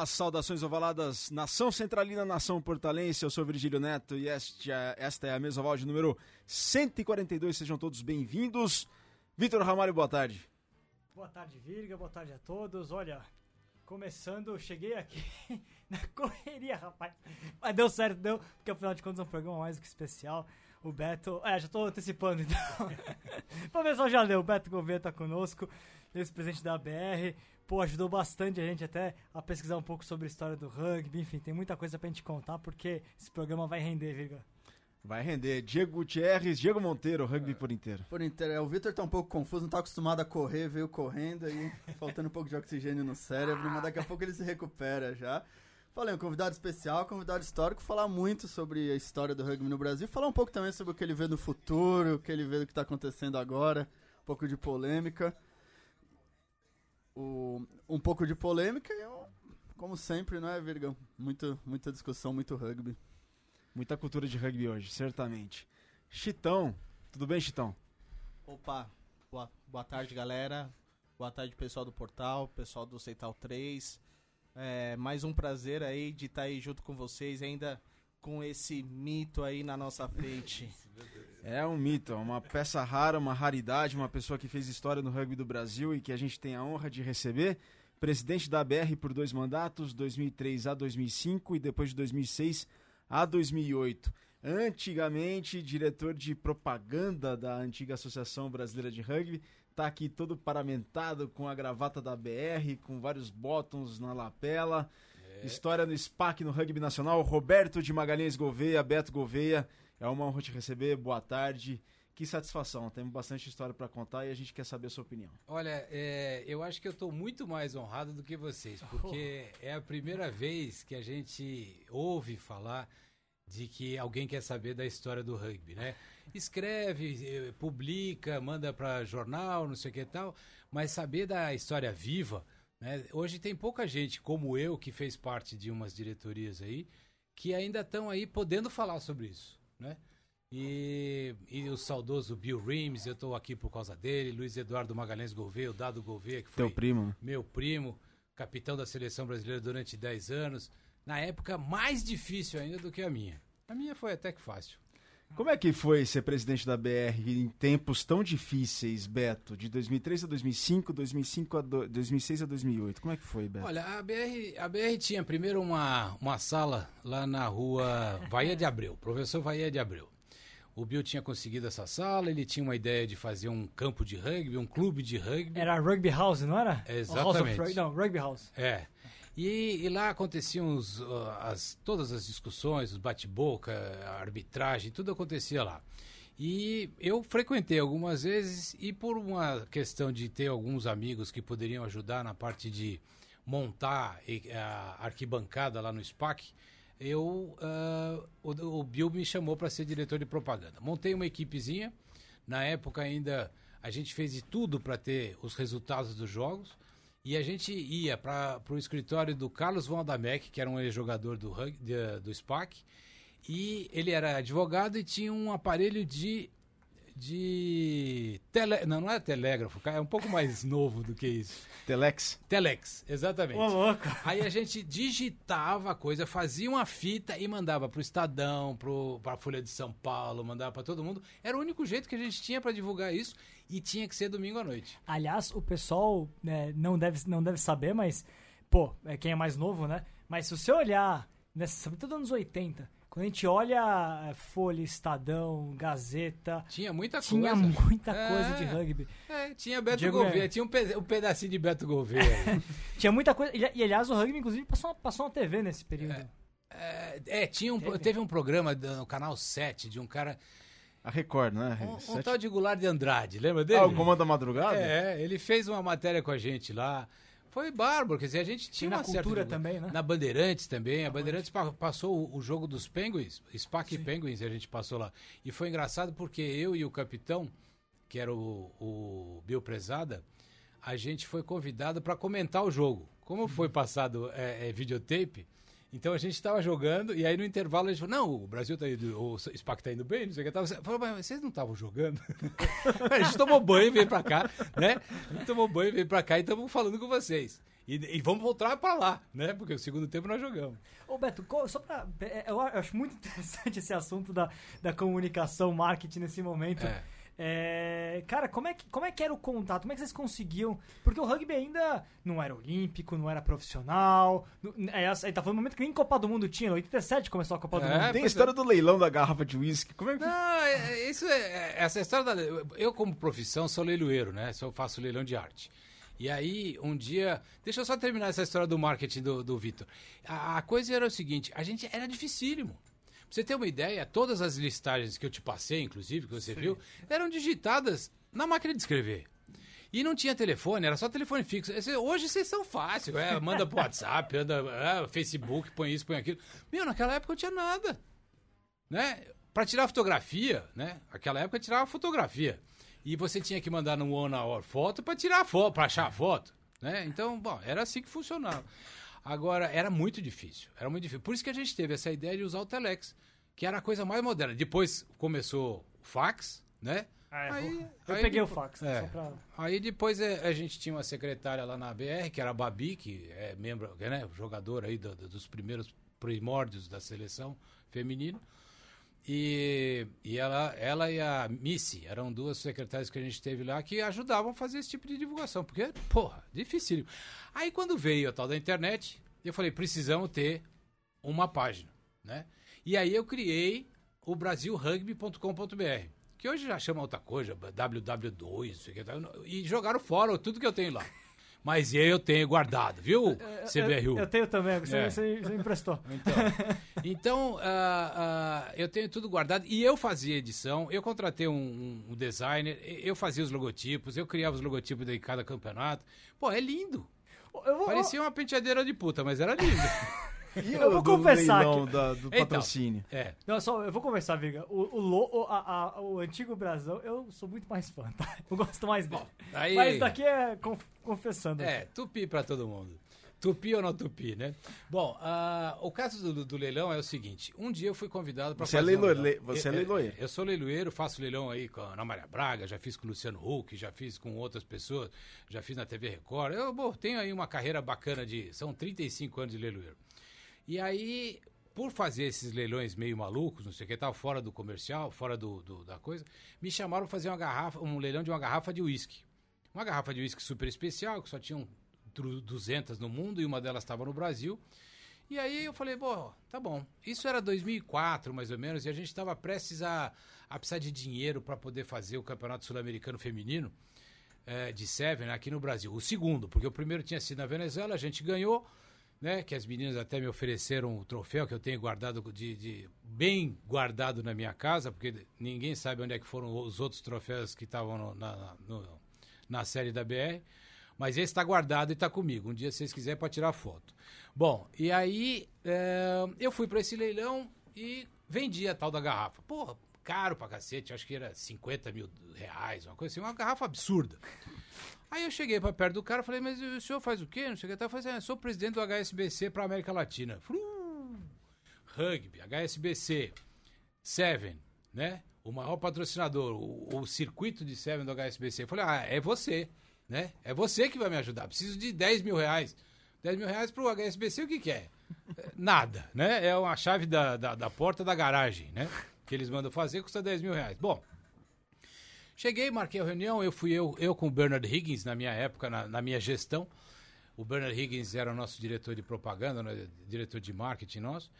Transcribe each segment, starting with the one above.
As saudações ovaladas, nação centralina, nação portalense. Eu sou Virgílio Neto e esta, esta é a mesa oval de número 142. Sejam todos bem-vindos. Vitor Ramalho, boa tarde. Boa tarde, Virga. Boa tarde a todos. Olha, começando, cheguei aqui na correria, rapaz. Mas deu certo, deu, porque afinal de contas é um programa mais do que especial. O Beto. É, já tô antecipando então. o pessoal já leu, o Beto Gouveia tá conosco, ex-presidente da BR. Pô, ajudou bastante a gente até a pesquisar um pouco sobre a história do rugby. Enfim, tem muita coisa pra gente contar, porque esse programa vai render, Virga. Vai render. Diego Gutierrez, Diego Monteiro, rugby por inteiro. Por inteiro. É, o Vitor tá um pouco confuso, não tá acostumado a correr, veio correndo aí, faltando um pouco de oxigênio no cérebro, mas daqui a pouco ele se recupera já. Falei, um convidado especial, convidado histórico, falar muito sobre a história do rugby no Brasil, falar um pouco também sobre o que ele vê no futuro, o que ele vê do que está acontecendo agora, um pouco de polêmica. O, um pouco de polêmica e, como sempre, não é, Virgão? Muito, muita discussão, muito rugby. Muita cultura de rugby hoje, certamente. Chitão, tudo bem, Chitão? Opa, boa, boa tarde, galera. Boa tarde, pessoal do portal, pessoal do Central 3. É, mais um prazer aí de estar aí junto com vocês, ainda com esse mito aí na nossa frente. É um mito, uma peça rara, uma raridade, uma pessoa que fez história no rugby do Brasil e que a gente tem a honra de receber. Presidente da BR por dois mandatos, 2003 a 2005 e depois de 2006 a 2008. Antigamente, diretor de propaganda da antiga Associação Brasileira de Rugby, tá aqui todo paramentado com a gravata da BR, com vários botões na lapela. É. História no SPAC no Rugby Nacional. Roberto de Magalhães Gouveia, Beto Gouveia. É uma honra te receber. Boa tarde. Que satisfação. Temos bastante história para contar e a gente quer saber a sua opinião. Olha, é, eu acho que eu estou muito mais honrado do que vocês, porque oh. é a primeira vez que a gente ouve falar de que alguém quer saber da história do rugby, né? Escreve, eh, publica, manda para jornal, não sei o que e tal, mas saber da história viva, né? Hoje tem pouca gente como eu que fez parte de umas diretorias aí que ainda estão aí podendo falar sobre isso, né? E, e o saudoso Bill Rimes, eu estou aqui por causa dele, Luiz Eduardo Magalhães Gouveia, o Dado Gouveia, que foi Teu primo. Né? meu primo, capitão da seleção brasileira durante 10 anos na época mais difícil ainda do que a minha. A minha foi até que fácil. Como é que foi ser presidente da BR em tempos tão difíceis, Beto? De 2003 a 2005, 2005 a do, 2006 a 2008. Como é que foi, Beto? Olha, a BR, a BR tinha primeiro uma, uma sala lá na rua Vaia de Abreu, professor Vaia de Abreu. O Bill tinha conseguido essa sala, ele tinha uma ideia de fazer um campo de rugby, um clube de rugby. Era Rugby House, não era? Exatamente. House of, não, Rugby House. É. E, e, lá aconteciam os, as, todas as discussões, os bate-boca, a arbitragem, tudo acontecia lá. E eu frequentei algumas vezes e por uma questão de ter alguns amigos que poderiam ajudar na parte de montar a arquibancada lá no SPAC, eu uh, o, o Bill me chamou para ser diretor de propaganda. Montei uma equipezinha. Na época ainda a gente fez de tudo para ter os resultados dos jogos. E a gente ia para o escritório do Carlos Von que era um ex-jogador do, do SPAC, e ele era advogado e tinha um aparelho de. De. Tele, não, não é telégrafo, é um pouco mais novo do que isso. Telex? Telex, exatamente. Ô, louco. Aí a gente digitava a coisa, fazia uma fita e mandava pro Estadão, pro, pra Folha de São Paulo, mandava para todo mundo. Era o único jeito que a gente tinha para divulgar isso e tinha que ser domingo à noite. Aliás, o pessoal né, não, deve, não deve saber, mas, pô, é quem é mais novo, né? Mas se você olhar, nessa, sobretudo anos 80, quando a gente olha é, Folha, Estadão, Gazeta. Tinha muita tinha coisa. Tinha muita é, coisa de rugby. É, tinha Beto Diego Gouveia, é. tinha um, pe um, pedacinho de Beto Gouveia. tinha muita coisa. E, e, aliás, o rugby, inclusive, passou, passou na TV nesse período. É, é, é tinha um, teve. teve um programa no canal 7 de um cara. A Record, né? Um, um tal de Goulart de Andrade, lembra dele? Ah, o Comando da Madrugada? É, ele fez uma matéria com a gente lá. Foi bárbaro, quer dizer, a gente tinha e uma na cultura também, né? Na Bandeirantes também, a Bandeirantes passou o, jogo dos Penguins, SPAC Sim. Penguins, a gente passou lá. E foi engraçado porque eu e o capitão, que era o, o Bill Prezada, a gente foi convidado para comentar o jogo. Como foi passado é, é, videotape, então a gente estava jogando e aí no intervalo a gente falou: não, o Brasil tá indo, o SPAC tá indo bem, não sei o que. Tava, falou, mas vocês não estavam jogando? a gente tomou banho e veio para cá, né? A gente tomou banho e veio para cá e estamos falando com vocês. E, e vamos voltar pra lá, né? Porque o segundo tempo nós jogamos. Ô Beto, só pra. é, Eu acho muito interessante esse assunto da, da comunicação, marketing nesse momento. É. É, cara, como é, que, como é que era o contato? Como é que vocês conseguiam? Porque o rugby ainda não era olímpico, não era profissional. não- É, aí tá falando no momento que nem Copa do Mundo tinha. Em 87 começou a Copa do É, Mundo. Tem a pois história do leilão da garrafa de uísque. Como é que. Não, é- é- isso é, é- essa história da. Eu, como profissão, sou leiloeiro, né? Só faço leilão de arte. E aí, um dia. Deixa eu só terminar essa história do marketing do, do Vitor. A, a coisa era o seguinte: a gente era dificílimo. Você ter uma ideia, todas as listagens que eu te passei, inclusive, que você viu, eram digitadas na máquina de escrever. E não tinha telefone, era só telefone fixo. Hoje vocês são fáceis, é, manda pro WhatsApp, anda, é, Facebook, põe isso, põe aquilo. Meu, naquela época não tinha nada né? Para tirar fotografia, né? Aquela época tirava fotografia. E você tinha que mandar no One Hour foto para tirar a foto, para achar a foto, né? Então, bom, era assim que funcionava. Agora, era muito difícil, era muito difícil. Por isso que a gente teve essa ideia de usar o Telex, que era a coisa mais moderna. Depois começou o fax, né? Ah, é, Aí- eu aí peguei o fax, é. pra... Aí depois é, a gente tinha uma secretária lá na BR, que era a Babi, que é membro, né, jogador aí do- do- dos primeiros primórdios da seleção feminina. E, e ela, ela e a Missy eram duas secretárias que a gente teve lá que ajudavam a fazer esse tipo de divulgação, porque, porra, dificílimo. Aí quando veio a tal da internet, eu falei, precisamos ter uma página, né? E aí eu criei o brasilrugby.com.br, que hoje já chama outra coisa, ww2, não sei o que, tal, e jogaram fora tudo que eu tenho lá. Mas eu tenho guardado, viu, CBRU? Eu, eu tenho também, você, É. você, você me emprestou. Então, então ah, ah, eu tenho tudo guardado e eu fazia edição, eu contratei um, um- designer, eu fazia os logotipos, eu criava os logotipos de cada campeonato. Pô, é lindo. Vou, Parecia uma penteadeira de puta, mas era lindo. E Eu vou do confessar leilão que- da- do Então. patrocínio? É. Não, só, eu vou conversar, Viga. O, o, lo- o, a- a- o antigo Brasão, eu sou muito mais fã, tá? Eu gosto mais dele. Aí, Mas daqui é conf- confessando. É, tupi pra todo mundo. Tupi ou não tupi, né? Bom, ah, o caso do, do leilão é o seguinte: um dia eu fui convidado para Você é fazer. um leiloeiro, leilão. le- você é Eu- leiloeiro. Eu, sou leiloeiro, faço leilão aí com a Ana Maria Braga, já fiz com o Luciano Huck, já fiz com outras pessoas, já fiz na TV Record. Eu bom, tenho aí uma carreira bacana de. São 35 anos de leiloeiro. E aí, por fazer esses leilões meio malucos, não sei o que tal, fora do comercial, fora do, do- da coisa, me chamaram para fazer uma garrafa, um leilão de uma garrafa de uísque. Uma garrafa de uísque super especial, que só tinham tru- 200 no mundo e uma delas estava no Brasil. E aí eu falei, pô, tá bom. Isso era 2004, mais ou menos, e a gente estava prestes a, a precisar de dinheiro para poder fazer o Campeonato Sul-Americano Feminino eh, de Seven aqui no Brasil. O segundo, porque o primeiro tinha sido na Venezuela, a gente ganhou, né? Que as meninas até me ofereceram o troféu que eu tenho guardado de, de- bem guardado na minha casa, porque ninguém sabe onde é que foram os outros troféus que estavam na, na série da BR. Mas esse está guardado e está comigo. Um dia, se vocês quiserem, pode tirar foto. Bom, e aí eh, eu fui para esse leilão e vendi a tal da garrafa. Porra, caro pra cacete, acho que era 50 mil reais, uma coisa assim, uma garrafa absurda. Aí eu cheguei pra perto do cara e falei, mas o senhor faz o quê? Não sei o que. Eu falei assim, "Ah, sou presidente do HSBC pra América Latina. Falei, "Uh, rugby, HSBC, Seven, né? O maior patrocinador, o, o circuito de Seven do HSBC. Eu falei, ah, é você, né? É você que vai me ajudar. Preciso de 10 mil reais. 10 mil reais pro HSBC, o que que? É, Nada, né? É uma chave da, da, da porta da garagem, né? Que eles mandam fazer, custa 10 mil reais. Bom, Cheguei, marquei a reunião, eu fui eu, eu com o Bernard Higgins na minha época, na, na minha gestão. O Bernard Higgins era o nosso diretor de propaganda, né, diretor de marketing nosso.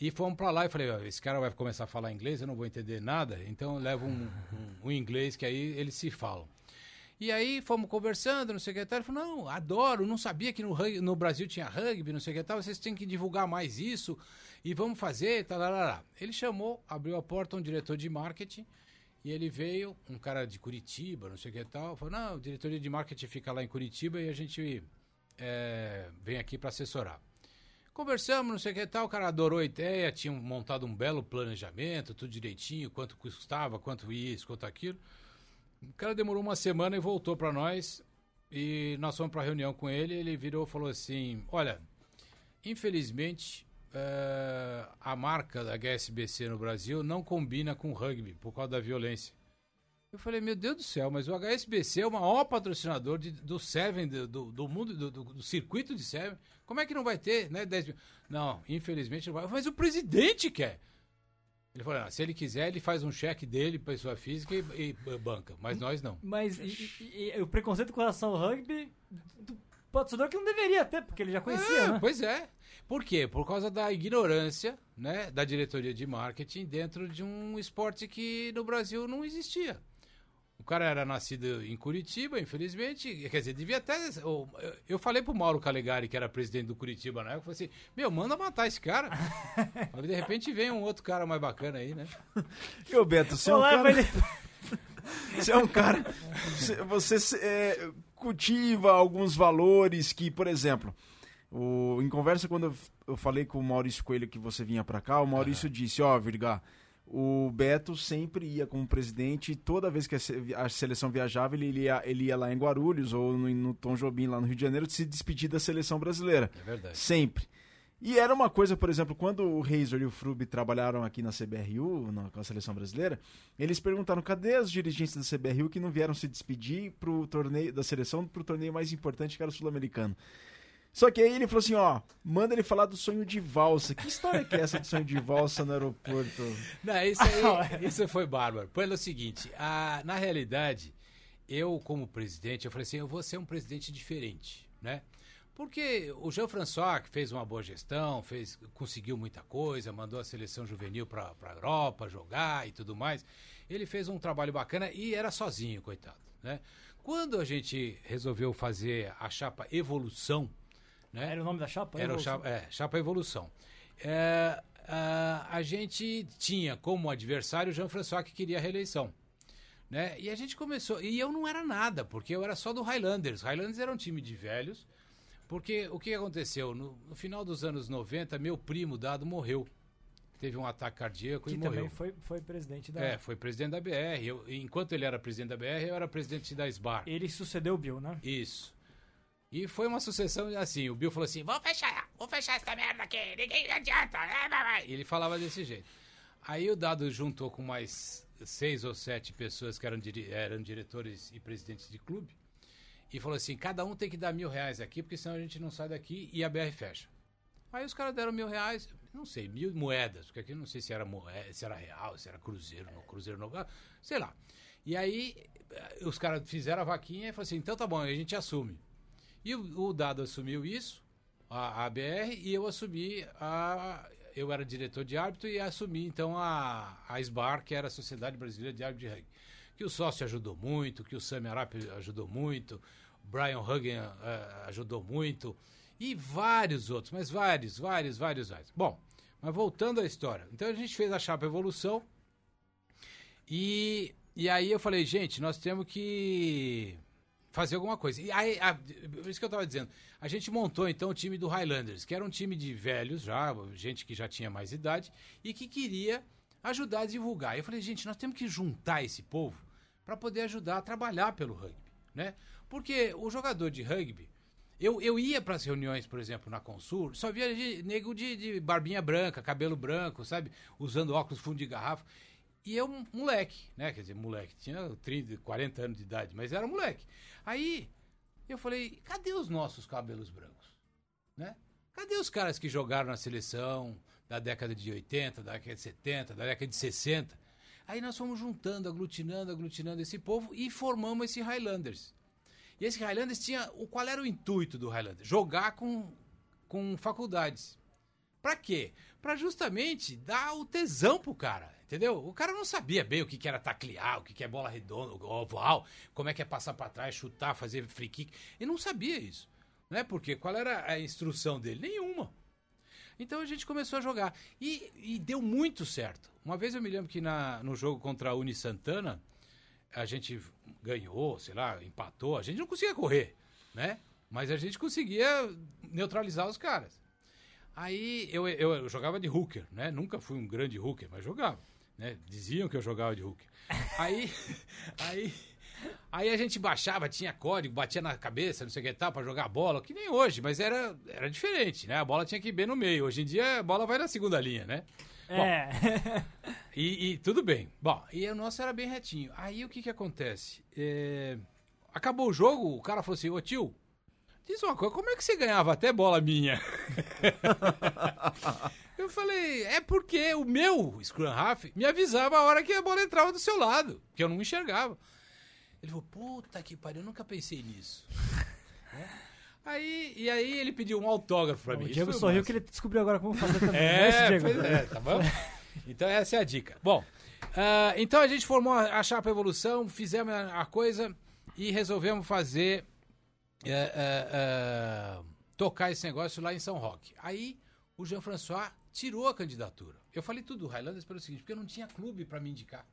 E fomos para lá e falei, ó, esse cara vai começar a falar inglês, eu não vou entender nada, então eu levo um, um, um inglês que aí eles se falam. E aí fomos conversando, não sei o que tal. Ele falou, não, adoro, não sabia que no, no Brasil tinha rugby, não sei o que tal, vocês têm que divulgar mais isso e vamos fazer, talarará. Ele chamou, abriu a porta um diretor de marketing e ele veio, um cara de Curitiba, não sei o que tal, falou, não, o diretoria de marketing fica lá em Curitiba e a gente é, vem aqui para assessorar. Conversamos, não sei o que tal, o cara adorou a ideia, tinha montado um belo planejamento, tudo direitinho, quanto custava, quanto isso, quanto aquilo. O cara demorou uma semana e voltou para nós. E nós fomos para reunião com ele. Ele virou e falou assim: Olha, infelizmente eh, a marca da HSBC no Brasil não combina com rugby por causa da violência. Eu falei, meu Deus do céu, mas o HSBC é o maior patrocinador de- do Seven, do, do, do mundo, do, do- circuito de Seven. Como é que não vai ter, né, 10 mil? Não, infelizmente não vai. Mas o presidente quer. Ele falou, "Ah, se ele quiser, ele faz um cheque dele, pessoa física, e, e banca. Mas nós não. Mas e- e o preconceito com relação ao rugby do patrocinador que não deveria ter, porque ele já conhecia, É, né? Pois é. Por quê? Por causa da ignorância né, da diretoria de marketing dentro de um esporte que no Brasil não existia. O cara era nascido em Curitiba, infelizmente. Quer dizer, devia até. eu- falei pro Mauro Calegari, que era presidente do Curitiba na época, eu falei assim: Meu, manda matar esse cara. Aí, de repente vem um outro cara mais bacana aí, né? E ô Beto, você é um Olá, cara... Você é um cara. Você, você, é, cultiva alguns valores que, por exemplo, o, em conversa quando eu, eu falei com o Maurício Coelho que você vinha pra cá, o Maurício disse: Ó, Virga, o Beto sempre ia como presidente e toda vez que a, se- a seleção viajava, ele, ele ia, ele ia lá em Guarulhos ou no, no Tom Jobim, lá no Rio de Janeiro, se despedir da seleção brasileira. É verdade. Sempre. E era uma coisa, por exemplo, quando o Razor e o Frube trabalharam aqui na CBRU, na, com a seleção brasileira, eles perguntaram cadê os dirigentes da CBRU que não vieram se despedir pro torneio da seleção pro torneio mais importante que era o sul-americano. Só que aí ele falou assim, ó, manda ele falar do sonho de valsa. Que história que é essa do sonho de valsa no aeroporto? Não, isso aí, isso foi bárbaro. Pelo seguinte, a- na realidade, eu como presidente, eu falei assim, eu vou ser um presidente diferente, né? Porque o Jean-François, que fez uma boa gestão, fez, conseguiu muita coisa, mandou a seleção juvenil para a Europa jogar e tudo mais, ele fez um trabalho bacana e era sozinho, coitado, né? Quando a gente resolveu fazer a chapa Evolução, né? Era o nome da chapa? Era o Evolução. chapa, é, chapa Evolução. É, a, a gente tinha como adversário o Jean-François que queria a reeleição. Né? E a gente começou. E eu não era nada, porque eu era só do Highlanders. Highlanders era um time de velhos. Porque o que aconteceu? No, no final dos anos 90, meu primo dado morreu. Teve um ataque cardíaco Que e morreu. foi, foi presidente da... É, foi presidente da BR. Eu- enquanto ele era presidente da BR, eu era presidente da SBAR. Ele sucedeu o Bill, né? Isso. E foi uma sucessão assim. O Bill falou assim: vamos fechar, vamos fechar essa merda aqui, ninguém adianta. né, vai, vai." E ele falava desse jeito. Aí o Dado juntou com mais seis ou sete pessoas que eram, eram diretores e presidentes de clube e falou assim: cada um tem que dar mil reais aqui, porque senão a gente não sai daqui e a BR fecha. Aí os caras deram mil reais, não sei, mil moedas, porque aqui não sei se era, moeda, se era real, se era cruzeiro, no cruzeiro no sei lá. E aí eh, os caras fizeram a vaquinha e falaram assim: então tá bom, a gente assume. E o, Dado assumiu isso, a, a BR, e eu assumi a. Eu era diretor de árbitro e assumi então a, a SBAR, que era a Sociedade Brasileira de Árbitro de Rugby. Que o sócio ajudou muito, que o Sam Arap ajudou muito, Brian Huggin eh, ajudou muito, e vários outros, mas vários, vários, vários, vários. Bom, mas voltando à história. Então a gente fez a chapa Evolução, e, e aí eu falei, gente, nós temos que fazer alguma coisa. E aí, a, isso que eu estava dizendo, a gente montou então o time do Highlanders, que era um time de velhos já, gente que já tinha mais idade e que queria ajudar a divulgar. Eu falei, gente, nós temos que juntar esse povo para poder ajudar a trabalhar pelo rugby, né? Porque o jogador de rugby, eu, eu ia para as reuniões, por exemplo, na Consul, só via de- nego de, de barbinha branca, cabelo branco, sabe? Usando óculos fundo de garrafa. E eu, moleque, né? Quer dizer, moleque, tinha 30, 40 anos de idade, mas era moleque. Aí eu falei, cadê os nossos cabelos brancos? Né? Cadê os caras que jogaram na seleção da década de 80, da década de 70, da década de 60? Aí nós fomos juntando, aglutinando, aglutinando esse povo e formamos esse Highlanders. E esse Highlanders tinha. O, qual era o intuito do Highlanders? Jogar com, com faculdades. Pra quê? Pra justamente dar o tesão pro cara, entendeu? O cara não sabia bem o que, era taclear, o que, que é bola redonda, oval, como é que é passar pra trás, chutar, fazer free kick. Ele não sabia isso, né? Porque qual era a instrução dele? Nenhuma. Então a gente começou a jogar. E, e deu muito certo. Uma vez eu me lembro que na, no jogo contra a Uni Santana, a gente ganhou, sei lá, empatou. A gente não conseguia correr, né? Mas a gente conseguia neutralizar os caras. Aí eu, eu, eu jogava de hooker, né? Nunca fui um grande hooker, mas jogava. Né? Diziam que eu jogava de hooker. Aí, aí, aí a gente baixava, tinha código, batia na cabeça, não sei o que tal, pra jogar bola, que nem hoje, mas era, era diferente, né? A bola tinha que ir bem no meio. Hoje em dia a bola vai na segunda linha, né? É. E, e tudo bem. Bom, e o nosso era bem retinho. Aí o que que acontece? É, acabou o jogo, o cara falou assim, ô tio, diz uma coisa, como é que você ganhava até bola minha? Eu falei, é porque o meu Scrum Half me avisava a hora que a bola entrava do seu lado, que eu não enxergava. Ele falou, puta que pariu, eu nunca pensei nisso. Né? Aí, e aí ele pediu um autógrafo pra mim. o Diego sorriu massa. que ele descobriu agora como fazer também. né, É, Diego? pois é, tá bom? Então essa é a dica. Bom, ah, então a gente formou a, Chapa Evolução, fizemos a, coisa e resolvemos fazer, é, é, tocar esse negócio lá em São Roque. Aí o Jean-François tirou a candidatura. Eu falei tudo do Highlanders pelo seguinte, porque eu não tinha clube para me indicar.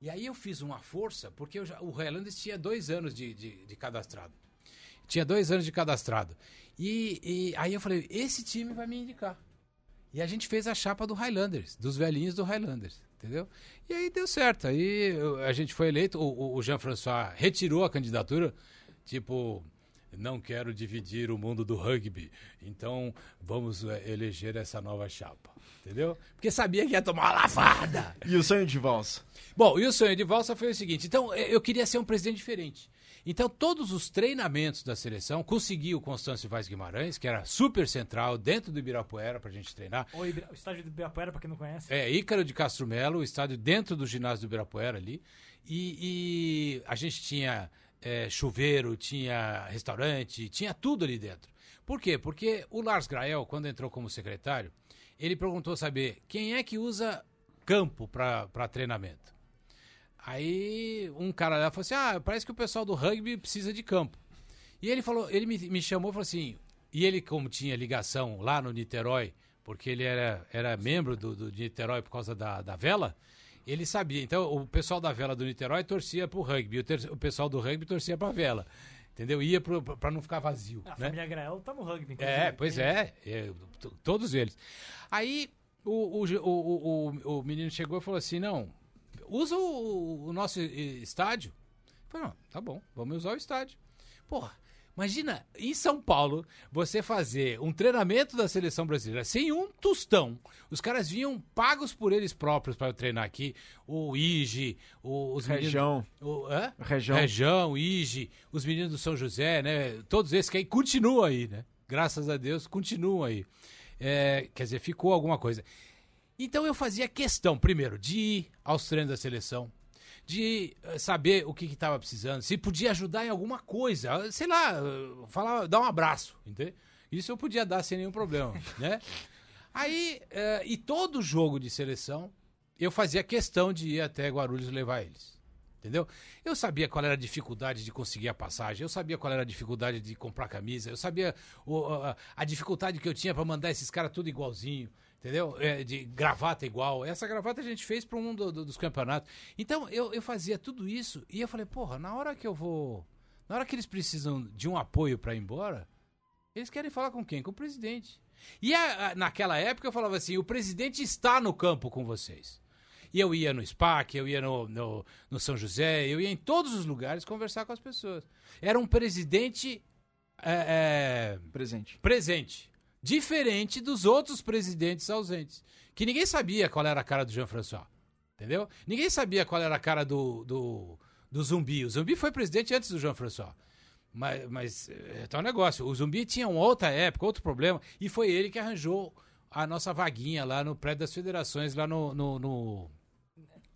E aí eu fiz uma força, porque já- o Highlanders tinha dois anos de, de- de cadastrado. Tinha dois anos de cadastrado. E, e aí eu falei, esse time vai me indicar. E a gente fez a chapa do Highlanders, dos velhinhos do Highlanders, entendeu? E aí deu certo. Aí a gente foi eleito, o- o Jean-François retirou a candidatura, tipo, não quero dividir o mundo do rugby, então vamos eh, eleger essa nova chapa, entendeu? Porque sabia que ia tomar uma lavada. E o sonho de valsa? Bom, e o sonho de valsa foi o seguinte: então eh, eu queria ser um presidente diferente. Então, todos os treinamentos da seleção, consegui o Constâncio Vaz Guimarães, que era super central, dentro do Ibirapuera, pra gente treinar. O, Ibira- o estádio do Ibirapuera, pra quem não conhece. É, Ícaro de Castro Melo, o estádio dentro do ginásio do Ibirapuera ali. E, e a gente tinha é, chuveiro, tinha restaurante, tinha tudo ali dentro. Por quê? Porque o Lars Grael, quando entrou como secretário, ele perguntou saber quem é que usa campo para treinamento. Aí um cara lá falou assim: Ah, parece que o pessoal do rugby precisa de campo. E ele falou, ele me, me chamou e falou assim, e ele, como tinha ligação lá no Niterói, porque ele era, era membro do, do Niterói por causa da, da vela, ele sabia. Então, o pessoal da vela do Niterói torcia pro rugby, o, ter- o pessoal do rugby torcia pra vela. Entendeu? Ia pro, pra não ficar vazio. A né? família Grael tá no rugby. É, pois é, é, todos eles. Aí o, o, o, o, o menino chegou e falou assim: não, usa o, o nosso estádio. Eu falei, não, tá bom, vamos usar o estádio. Porra, imagina, em São Paulo, você fazer um treinamento da seleção brasileira sem um tostão. Os caras vinham pagos por eles próprios para treinar aqui. O Ige, o, os meninos. Região. O, hã? Região. Região, Ige, os meninos do São José, né? Todos esses que aí continuam aí, né? Graças a Deus, continuam aí. É, quer dizer, ficou alguma coisa. Então eu fazia questão, primeiro, de ir aos treinos da seleção, de eh, saber o que estava precisando, se podia ajudar em alguma coisa, sei lá, eh, falar, dar um abraço, entendeu? Isso eu podia dar sem nenhum problema, né? Aí, eh, e todo jogo de seleção, eu fazia questão de ir até Guarulhos levar eles. Entendeu? Eu sabia qual era a dificuldade de conseguir a passagem, eu sabia qual era a dificuldade de comprar camisa, eu sabia o- a, a dificuldade que eu tinha para mandar esses caras tudo igualzinho, entendeu? É, de gravata igual. Essa gravata a gente fez para um do- do- dos campeonatos. Então eu, eu fazia tudo isso e eu falei, porra, na hora que eu vou. Na hora que eles precisam de um apoio para ir embora, eles querem falar com quem? Com o presidente. E a- a- naquela época eu falava assim: o presidente está no campo com vocês. E eu ia no SPAC, eu ia no, no, no São José, eu ia em todos os lugares conversar com as pessoas. Era um presidente é, é, Presente. presente. Diferente dos outros presidentes ausentes. Que ninguém sabia qual era a cara do Jean-François. Entendeu? Ninguém sabia qual era a cara do, do, do Zumbi. O Zumbi foi presidente antes do Jean-François. Mas, mas é tal negócio. O Zumbi tinha uma outra época, outro problema. E foi ele que arranjou a nossa vaguinha lá no prédio das federações, lá no. no, no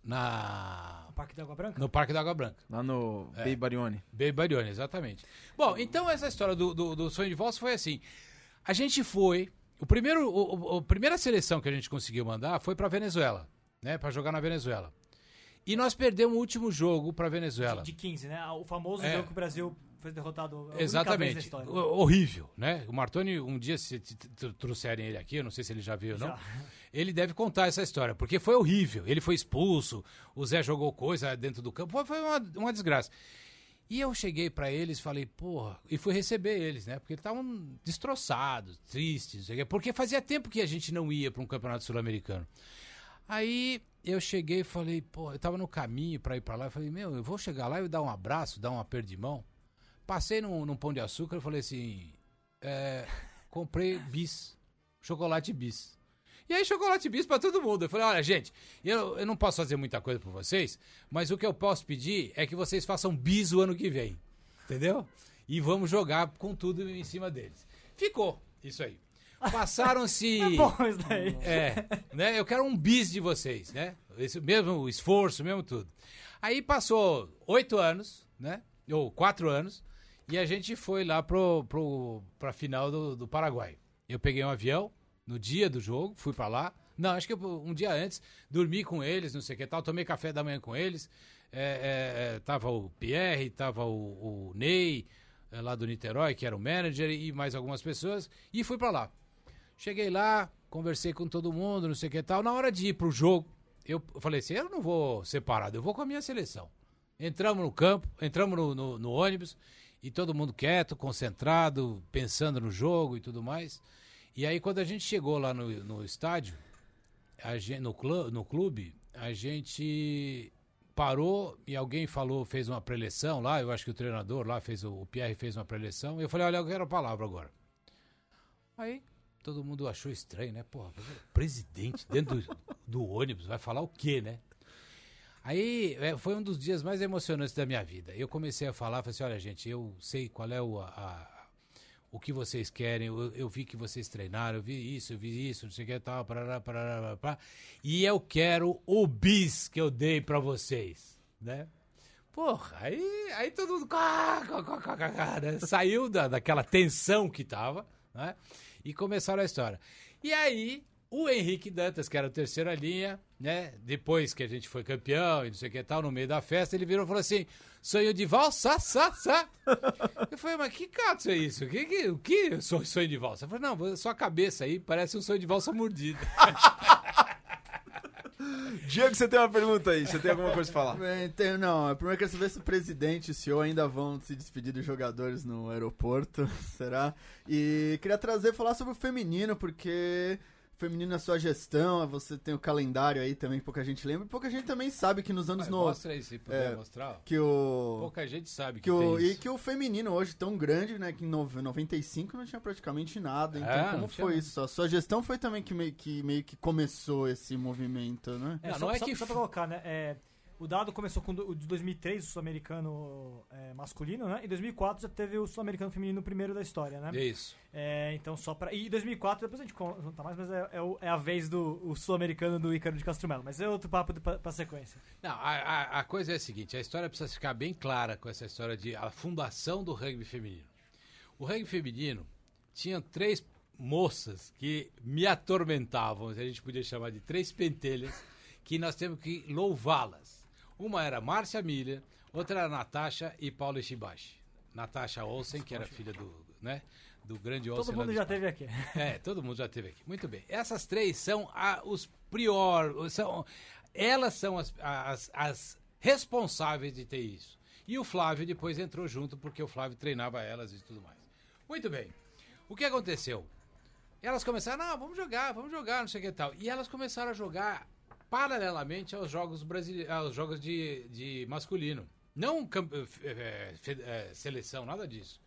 na, Parque da Água Branca? no Parque da Água Branca. Lá no É. Bay Barione. Baby Barione, exatamente. Bom, então essa história do, do, do sonho de valsa foi assim. A gente foi. O primeiro, o, o- a primeira seleção que a gente conseguiu mandar foi pra Venezuela, né? Pra jogar na Venezuela. E nós perdemos o último jogo pra Venezuela. De 15, né? O famoso É. jogo que o Brasil foi derrotado. Exatamente. Horrível, né? O Martoni, um dia, se trouxerem ele aqui, eu não sei se ele já viu ou não, Já. ele deve contar essa história, porque foi horrível. Ele foi expulso, o Zé jogou coisa dentro do campo, foi- foi uma, uma desgraça. E eu cheguei pra eles falei, porra, e fui receber eles, né? Porque eles estavam destroçados, tristes, porque fazia tempo que a gente não ia pra um campeonato sul-americano. Aí eu cheguei e falei, pô, eu tava no caminho pra ir pra lá, eu falei, meu, eu vou chegar lá e dar um abraço, dar um aperto de mão. Passei num, num pão de açúcar e falei assim, é, comprei bis, chocolate bis. E aí chocolate bis pra todo mundo. Eu falei, olha, gente, eu, eu não posso fazer muita coisa por vocês, mas o que eu posso pedir é que vocês façam bis o ano que vem. Entendeu? E vamos jogar com tudo em cima deles. Ficou, isso aí. Passaram-se. É bom isso daí. É, né? Eu quero um bis de vocês, né? Esse mesmo esforço, mesmo tudo. Aí passou oito anos, né? Ou quatro anos, e a gente foi lá pro, pro, pra final do, do Paraguai. Eu peguei um avião no dia do jogo, fui pra lá. Não, acho que eu- um dia antes, dormi com eles, não sei o que tal, tomei café da manhã com eles. É, é, é, tava o Pierre, tava o, o Ney, é, lá do Niterói, que era o manager, e mais algumas pessoas, e fui pra lá. Cheguei lá, conversei com todo mundo, não sei o que tal. Na hora de ir pro jogo, eu falei assim: eu não vou separado, eu vou com a minha seleção. Entramos no campo, entramos no, no- no ônibus, e todo mundo quieto, concentrado, pensando no jogo e tudo mais. E aí, quando a gente chegou lá no, no estádio, a gen- no, no clube, a gente parou e alguém falou, fez uma preleção lá, eu acho que o treinador lá fez, o, Pierre fez uma preleção, e eu falei, olha, eu quero a palavra agora. Aí, todo mundo achou estranho, né? Porra, presidente dentro do, do ônibus, vai falar o quê, né? Aí é, foi um dos dias mais emocionantes da minha vida. Eu comecei a falar, falei assim, olha gente, eu sei qual é o, a- o que vocês querem, eu, eu vi que vocês treinaram, eu vi isso, eu vi isso, não sei o que tal, parará, parará, parará, e eu quero o bis que eu dei pra vocês, né? Porra, aí, aí todo mundo né? saiu da, daquela tensão que tava, né? E começaram a história. E aí, o Henrique Dantas, que era o terceira linha, né? Depois que a gente foi campeão e não sei o que tal, no meio da festa, ele virou e falou assim: sonho de valsa, sa, sa. Eu falei, mas que cato é isso? Que, que, o que sonho, sonho de valsa? Eu falei, não, sua cabeça aí parece um sonho de valsa mordida. Diego, você tem uma pergunta aí, você tem alguma coisa pra falar? Bem, tem- não, eu primeiro quero saber se o presidente e o senhor ainda vão se despedir dos jogadores no aeroporto, será? E queria trazer, falar sobre o feminino, porque o feminino é sua gestão, você tem o calendário aí também, pouca gente lembra, e pouca gente também sabe que nos anos Mas 90, Mostra aí, se puder É. mostrar. ó. que o... Pouca gente sabe que, Que o, e que o feminino hoje tão grande, né? Que em nove- 95 não tinha praticamente nada. Então, É, como foi isso? A sua gestão foi também que meio que, meio que começou esse movimento, né? É, Não, só, é só- que só pra colocar, né? é, o dado começou com o de 2003, o sul-americano é, masculino, né? Em 2004 já teve o sul-americano feminino primeiro da história, né? Isso. É, então só pra... E em 2004, depois a gente conta mais, mas é, é é a vez do sul-americano do Ícaro de Castro Melo. Mas é outro papo pra sequência. Não, a, a- a coisa é a seguinte: a história precisa ficar bem clara com essa história de a fundação do rugby feminino. O rugby feminino tinha três moças que me atormentavam, a gente podia chamar de três pentelhas, que nós temos que louvá-las. Uma era Márcia Miller, outra era Natasha e Paula Ishibashi. Natasha Olsen, que era filha do, né, do grande Olsen. Todo mundo do já Espanha. teve aqui. É, todo mundo já teve aqui. Muito bem. Essas três são a- os prior, são, elas são as, as, as responsáveis de ter isso. E o Flávio depois entrou junto porque o Flávio treinava elas e tudo mais. Muito bem. O que aconteceu? Elas começaram, não, vamos jogar, vamos jogar, não sei o que e tal. E elas começaram a jogar paralelamente aos jogos brasile... aos jogos de, de masculino. Não fe- eh, seleção, nada disso.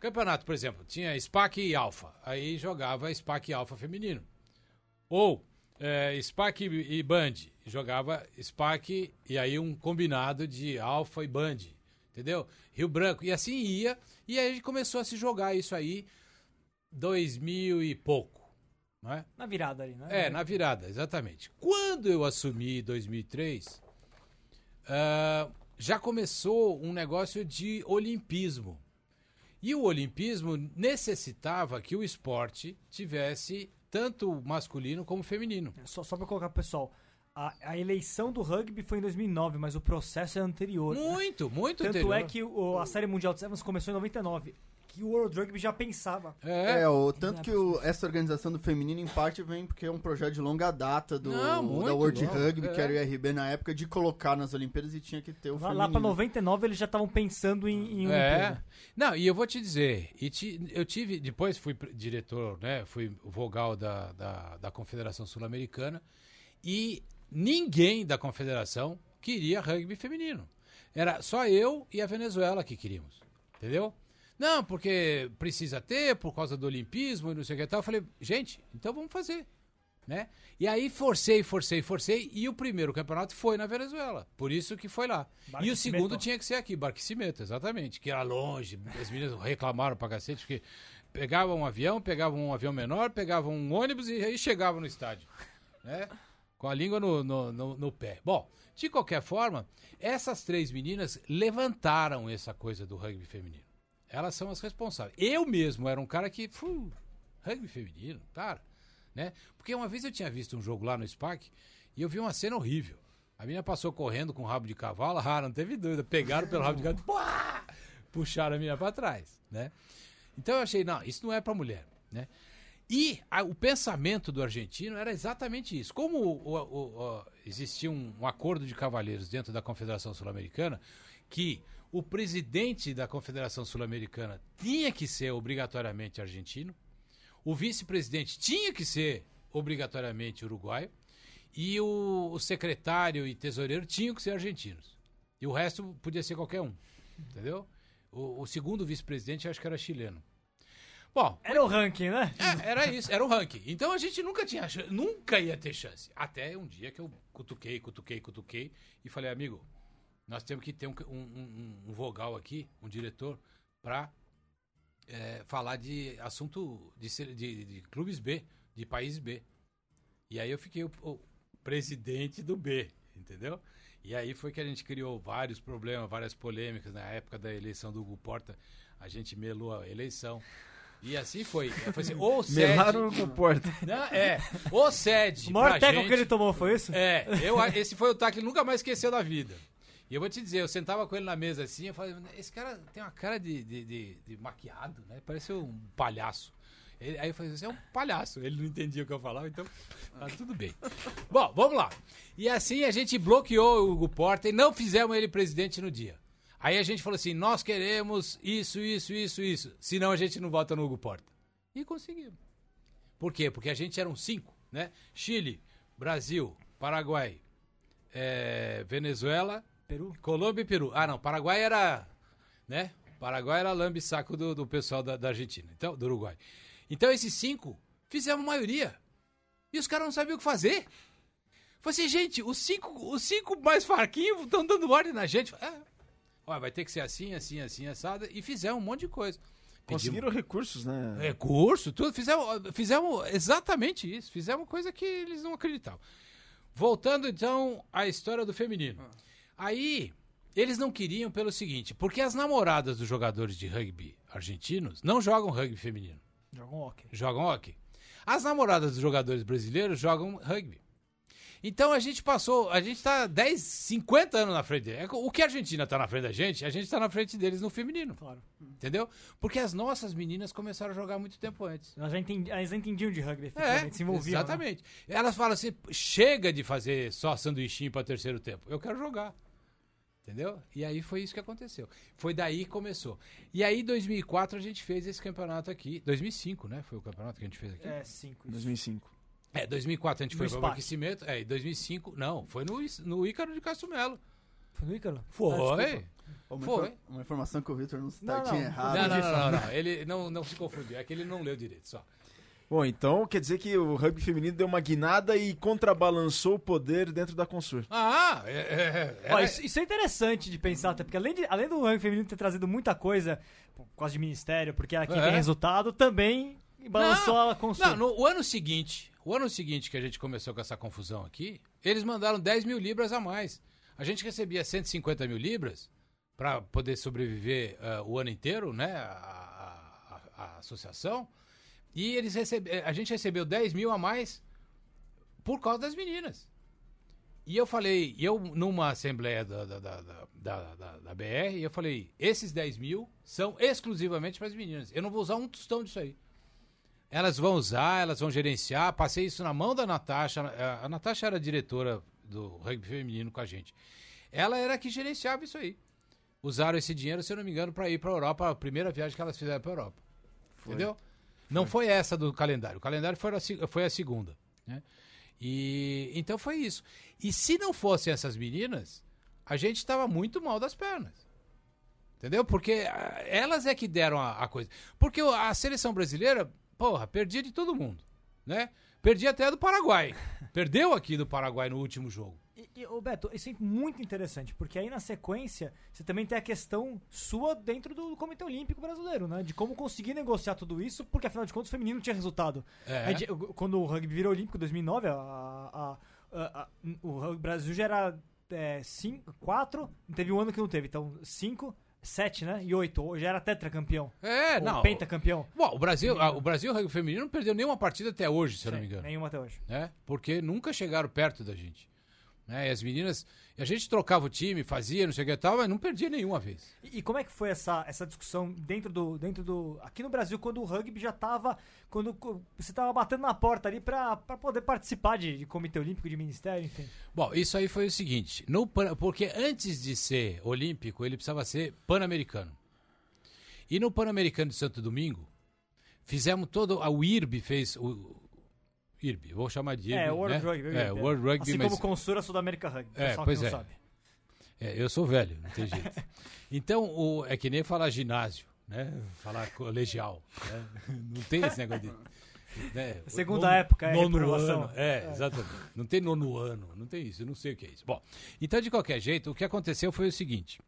Campeonato, por exemplo, tinha SPAC e Alfa. Aí jogava SPAC e Alfa feminino. Ou é, SPAC e Band. Jogava SPAC e aí um combinado de Alfa e Band. Entendeu? Rio Branco. E assim ia. E aí começou a se jogar isso aí 2000 e pouco. Não é? Na virada ali, né? É, na virada, exatamente. Quando eu assumi em 2003, ah, já começou um negócio de olimpismo. E o olimpismo necessitava que o esporte tivesse tanto masculino como feminino. Só, só pra colocar pessoal. A, a eleição do rugby foi em 2009, mas o processo é anterior. né? Muito, muito Tanto anterior. é que o- a Série Mundial de Sevens começou em 99. Que o World Rugby já pensava. É, É, o, tanto que o- essa organização do feminino, em parte, vem porque é um projeto de longa data do, Não, da World longo, Rugby, é. que era o IRB na época, de colocar nas Olimpíadas e tinha que ter o Lá, feminino. lá pra 99 eles já estavam pensando em, em um É. Olimpíada. Não, e eu vou te dizer, e ti- eu tive, depois fui diretor, né? Fui vogal da, da, da Confederação Sul-Americana e ninguém da confederação queria rugby feminino. Era só eu e a Venezuela que queríamos. Entendeu? Não, porque precisa ter, por causa do olimpismo e não sei o que tal. Eu falei, gente, então vamos fazer. né? E aí forcei, forcei, forcei, e o primeiro campeonato foi na Venezuela. Por isso que foi lá. E o segundo tinha que ser aqui, Barquisimeto, exatamente, que era longe. As meninas reclamaram pra cacete, porque pegavam um avião, pegavam um avião menor, pegavam um ônibus e aí chegavam no estádio, né? Com a língua no, no, no, no pé. Bom, de qualquer forma, essas três meninas levantaram essa coisa do rugby feminino. Elas são as responsáveis. Eu mesmo era um cara que. fu, rugby feminino, cara. Né? Porque uma vez eu tinha visto um jogo lá no SPAC e eu vi uma cena horrível. A menina passou correndo com o rabo de cavalo, ah, não teve dúvida. Pegaram pelo rabo de cavalo, pá, puxaram a menina pra trás, né? Então eu achei, não, isso não é pra mulher, né? E a- o pensamento do argentino era exatamente isso. Como o- o- o- existia um, um acordo de cavalheiros dentro da Confederação Sul-Americana, que o presidente da Confederação Sul-Americana tinha que ser obrigatoriamente argentino, o vice-presidente tinha que ser obrigatoriamente uruguaio, e o, o secretário e tesoureiro tinham que ser argentinos. E o resto podia ser qualquer um, entendeu? O, o segundo vice-presidente acho que era chileno. Bom, Era o ranking, né? é, era isso, era o ranking. Então a gente nunca tinha nunca ia ter chance. Até um dia que eu cutuquei, cutuquei, cutuquei e falei, amigo, nós temos que ter um, um- um- vogal aqui, um diretor, pra é, falar de assunto de, de- de clubes B, de país B. E aí eu fiquei o, o presidente do B, entendeu? E aí foi que a gente criou vários problemas, várias polêmicas. Na época da eleição do Hugo Porta, a gente melou a eleição. E assim foi. Foi assim, ou cede, Melaram o Porta. Não, é, ou cede O maior técnico gente, que ele tomou foi isso? é, eu, esse foi o taco que ele nunca mais esqueceu da vida. E eu vou te dizer, eu sentava com ele na mesa assim, eu falei, esse cara tem uma cara de, de, de- de maquiado, né? Parece um palhaço. Ele- aí eu falei, você é um palhaço. Ele não entendia o que eu falava, então tá tudo bem. Bom, vamos lá. E assim a gente bloqueou o Hugo Porta e não fizemos ele presidente no dia. Aí a gente falou assim, nós queremos isso, isso, isso, isso. Senão a gente não vota no Hugo Porta. E conseguimos. Por quê? Porque a gente eram cinco, né? Chile, Brasil, Paraguai, eh, Venezuela, Peru. Colômbia e Peru. Ah, não, Paraguai era, né? Paraguai era lambe-saco do, do pessoal da, da Argentina, então, do Uruguai. Então esses cinco fizemos a maioria. E os caras não sabiam o que fazer. Falei assim, gente, os cinco, os cinco mais farquinhos estão dando ordem na gente. Olha, vai ter que ser assim, assim, assim, assada. E fizemos um monte de coisa. Pedimos- Conseguiram recursos, né? Recurso, tudo. Fizemos, fizemos exatamente isso. Fizemos coisa que eles não acreditavam. Voltando então à história do feminino. Aí, eles não queriam pelo seguinte, porque as namoradas dos jogadores de rugby argentinos não jogam rugby feminino, Jogam hockey. jogam hockey. As namoradas dos jogadores brasileiros jogam rugby. Então a gente passou, a gente tá 10, 50 anos na frente deles. É O que a Argentina tá na frente da gente, a gente tá na frente deles no feminino. Claro. Entendeu? Porque as nossas meninas começaram a jogar muito tempo antes. Elas já entendi, elas já entendiam de rugby, É, se envolviam. né? exatamente. Elas falam assim, chega de fazer só sanduichinho para terceiro tempo. Eu quero jogar. Entendeu? E aí foi isso que aconteceu. Foi daí que começou. E aí, em 2004, a gente fez esse campeonato aqui. 2005, né? Foi o campeonato que a gente fez aqui. É, cinco. isso. 2005. É, 2004 a gente No foi para o aquecimento. É, em 2005, não, foi no, no Ícaro de Castro Melo. Foi no Ícaro? Foi. Ah. Uma, Foi. infor- uma informação que o Victor não Não, tinha não. errado. não, não, não, não. Ele não, não se confundiu. É que ele não leu direito só. Bom, então quer dizer que o rugby feminino deu uma guinada e contrabalançou o poder dentro da Consur. Ah, é, é, é, Ó, era- isso, isso é interessante de pensar, até porque além, de, além do rugby feminino ter trazido muita coisa, por causa de ministério, porque aqui É. tem resultado, também balançou a consulta. Não, no o ano seguinte, o ano seguinte que a gente começou com essa confusão aqui, eles mandaram 10 mil libras a mais. A gente recebia 150 mil libras para poder sobreviver ah, o ano inteiro, né? A- a- a associação. E eles recebe, a gente recebeu 10 mil a mais por causa das meninas. E eu falei, eu numa assembleia da, da, da, da, da- da- BR, eu falei, esses 10 mil são exclusivamente para as meninas. Eu não vou usar um tostão disso aí. Elas vão usar, elas vão gerenciar. Passei isso na mão da Natasha. A- A Natasha era diretora do rugby feminino com a gente. Ela era a que gerenciava isso aí. Usaram esse dinheiro, se eu não me engano, para ir para a Europa, a primeira viagem que elas fizeram para a Europa. Entendeu? Não foi essa do calendário. O calendário foi a, foi a segunda. Né? E então foi isso. E se não fossem essas meninas, a gente estava muito mal das pernas. Entendeu? Porque ah, elas é que deram a, a coisa. Porque a seleção brasileira, porra, perdia de todo mundo. Né? Perdi até do Paraguai. Perdeu aqui do Paraguai no último jogo. E, e, ô Beto, isso é muito interessante, porque aí na sequência você também tem a questão sua dentro do Comitê Olímpico Brasileiro, né? De como conseguir negociar tudo isso, porque afinal de contas o feminino tinha resultado. É. Aí, quando o rugby virou olímpico em 2009, a, a- a- a- o Brasil já era 5, 4, teve um ano que não teve, então 5, 7, né? E 8, já era tetracampeão. É, ou não. pentacampeão. Bom, o Brasil, ah, o Brasil Rugby Feminino não perdeu nenhuma partida até hoje, se eu não me Sim, engano. Nenhuma até hoje. né? Porque nunca chegaram perto da gente. Né? E as meninas. A gente trocava o time, fazia, não sei o que e tal, mas não perdia nenhuma vez. E, e como é que foi essa, essa discussão dentro do, dentro do. Aqui no Brasil, quando o rugby já tava. Quando você tava batendo na porta ali pra poder participar de, de Comitê Olímpico, de Ministério, enfim. Bom, isso aí foi o seguinte: no, porque antes de ser olímpico, ele precisava ser pan-americano. E no Pan-Americano de Santo Domingo, fizemos todo. A UIRB fez. O, IRB, vou chamar de IRB. é, World né? Rugby. É, World Rugby, Assim mas. como Consura Sul-América Rugby. É, pois que não é. sabe. É, eu sou velho, não tem jeito. Então, o, é que nem falar ginásio, né? Falar colegial. Né? Não tem esse negócio de. Né? Segunda época, é nono ano. É, exatamente. Não tem nono ano, não tem isso, eu não sei o que é isso. Bom, então, de qualquer jeito, o que aconteceu foi o seguinte.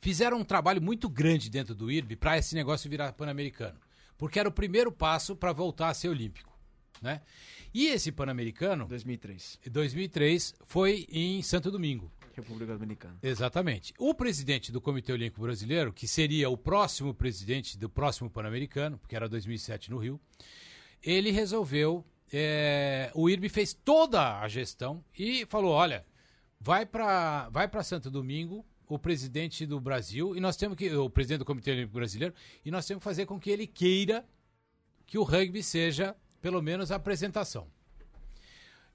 Fizeram um trabalho muito grande dentro do IRB para esse negócio virar pan-americano. Porque era o primeiro passo para voltar a ser olímpico. Né? E esse pan-americano, 2003, em 2003, foi em Santo Domingo. República Dominicana. Exatamente. O presidente do Comitê Olímpico Brasileiro, que seria o próximo presidente do próximo Pan-Americano, porque era 2007 no Rio, ele resolveu. é, o IRB fez toda a gestão e falou: olha, vai para vai para Santo Domingo o presidente do Brasil e nós temos que o presidente do Comitê Olímpico Brasileiro e nós temos que fazer com que ele queira que o rugby seja pelo menos a apresentação.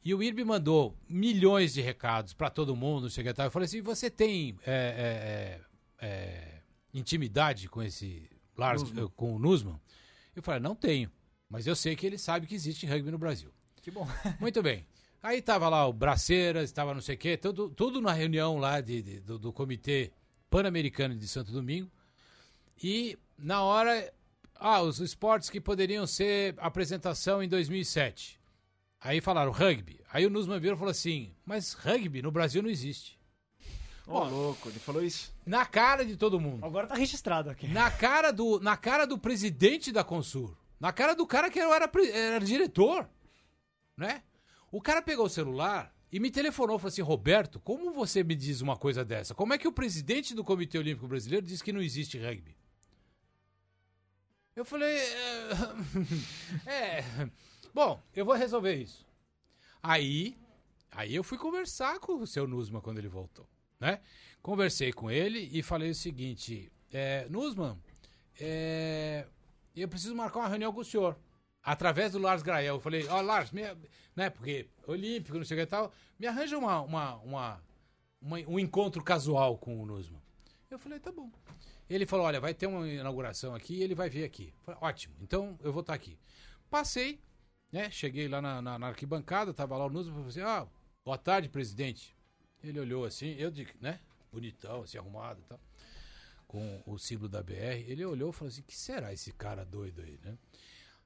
E o IRB mandou milhões de recados para todo mundo, secretário. Eu falei assim: você tem é, é, é, é, intimidade com esse Lars, Nussmann. eh, com o Nusman? Eu falei: não tenho, mas eu sei que ele sabe que existe rugby no Brasil. Que bom. Muito bem. Aí tava lá o Braceiras, estava não sei o quê, tudo, tudo na reunião lá de, de- do, do Comitê Pan-Americano de Santo Domingo. E na hora, ah, os esportes que poderiam ser apresentação em 2007. Aí falaram rugby. Aí o Nusman virou e falou assim: Mas rugby no Brasil não existe. Ó, louco, ele falou isso. Na cara de todo mundo. Agora tá registrado aqui. Na cara do, na cara do presidente da Consur. Na cara do cara que era, era diretor. Né? O cara pegou o celular e me telefonou e falou assim: Roberto, como você me diz uma coisa dessa? Como é que o presidente do Comitê Olímpico Brasileiro diz que não existe rugby? Eu falei. É. é, Bom, eu vou resolver isso. Aí. Aí eu fui conversar com o seu Nusman quando ele voltou. Né? Conversei com ele e falei o seguinte: é, Nusman, é, eu preciso marcar uma reunião com o senhor. Através do Lars Grael. Eu falei, ó, Lars, me, né, porque Olímpico, não sei o que e tal, me arranja uma, uma, uma, uma- um encontro casual com o Nusman. Eu falei, tá bom. Ele falou, olha, vai ter uma inauguração aqui e ele vai vir aqui. Falei, ótimo, então eu vou estar aqui. Passei, né, cheguei lá na, na- na arquibancada, tava lá o Nusman, falei assim, ah, boa tarde, presidente. Ele olhou assim, eu de, né, bonitão, assim, arrumado e tal, com o símbolo da BR. Ele olhou e falou assim, que será esse cara doido aí, né?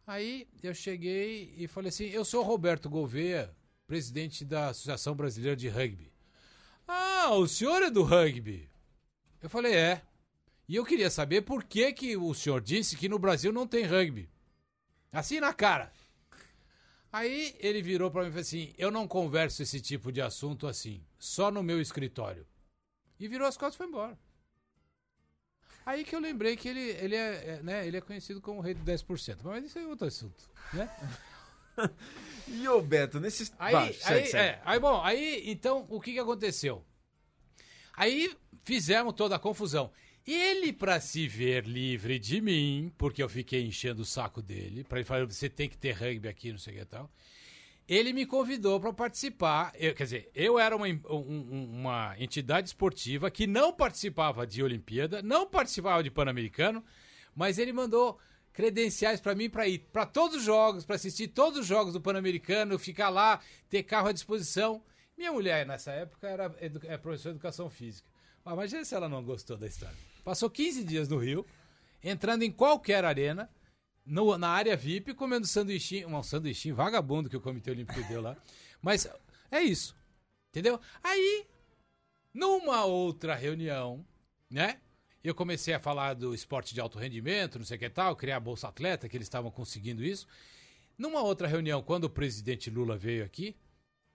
Aí eu cheguei e falei assim: eu sou Roberto Gouveia, presidente da Associação Brasileira de Rugby. Ah, o senhor é do rugby? Eu falei: é. E eu queria saber por que, que o senhor disse que no Brasil não tem rugby. Assim na cara. Aí ele virou pra mim e falou assim: eu não converso esse tipo de assunto assim, só no meu escritório. E virou as costas e foi embora. Aí que eu lembrei que ele, ele, é, é, né, ele é conhecido como o rei do 10%. Mas isso é outro assunto. Né? E ô Beto, nesses. Aí, Vai, aí, segue, segue. é, aí, bom, aí, então, o que que aconteceu? Aí fizemos toda a confusão. Ele, pra se ver livre de mim, porque eu fiquei enchendo o saco dele, pra ele falar, você tem que ter rugby aqui, não sei o que e tal. Ele me convidou pra participar. Eu, quer dizer, eu era uma, um- um- uma entidade esportiva que não participava de Olimpíada, não participava de Pan-Americano, mas ele mandou credenciais pra mim pra ir pra todos os jogos, pra assistir todos os jogos do Pan-Americano, ficar lá, ter carro à disposição. Minha mulher, nessa época, era é professora de educação física. Ah, imagina se ela não gostou da história. Passou 15 dias no Rio, entrando em qualquer arena, no- na área VIP comendo sanduichinho, um sanduichinho vagabundo que o Comitê Olímpico deu lá. Mas é isso. Entendeu? Aí, numa outra reunião, né? Eu comecei a falar do esporte de alto rendimento, não sei o que tal, criar a Bolsa Atleta, que eles estavam conseguindo isso. Numa outra reunião, quando o presidente Lula veio aqui,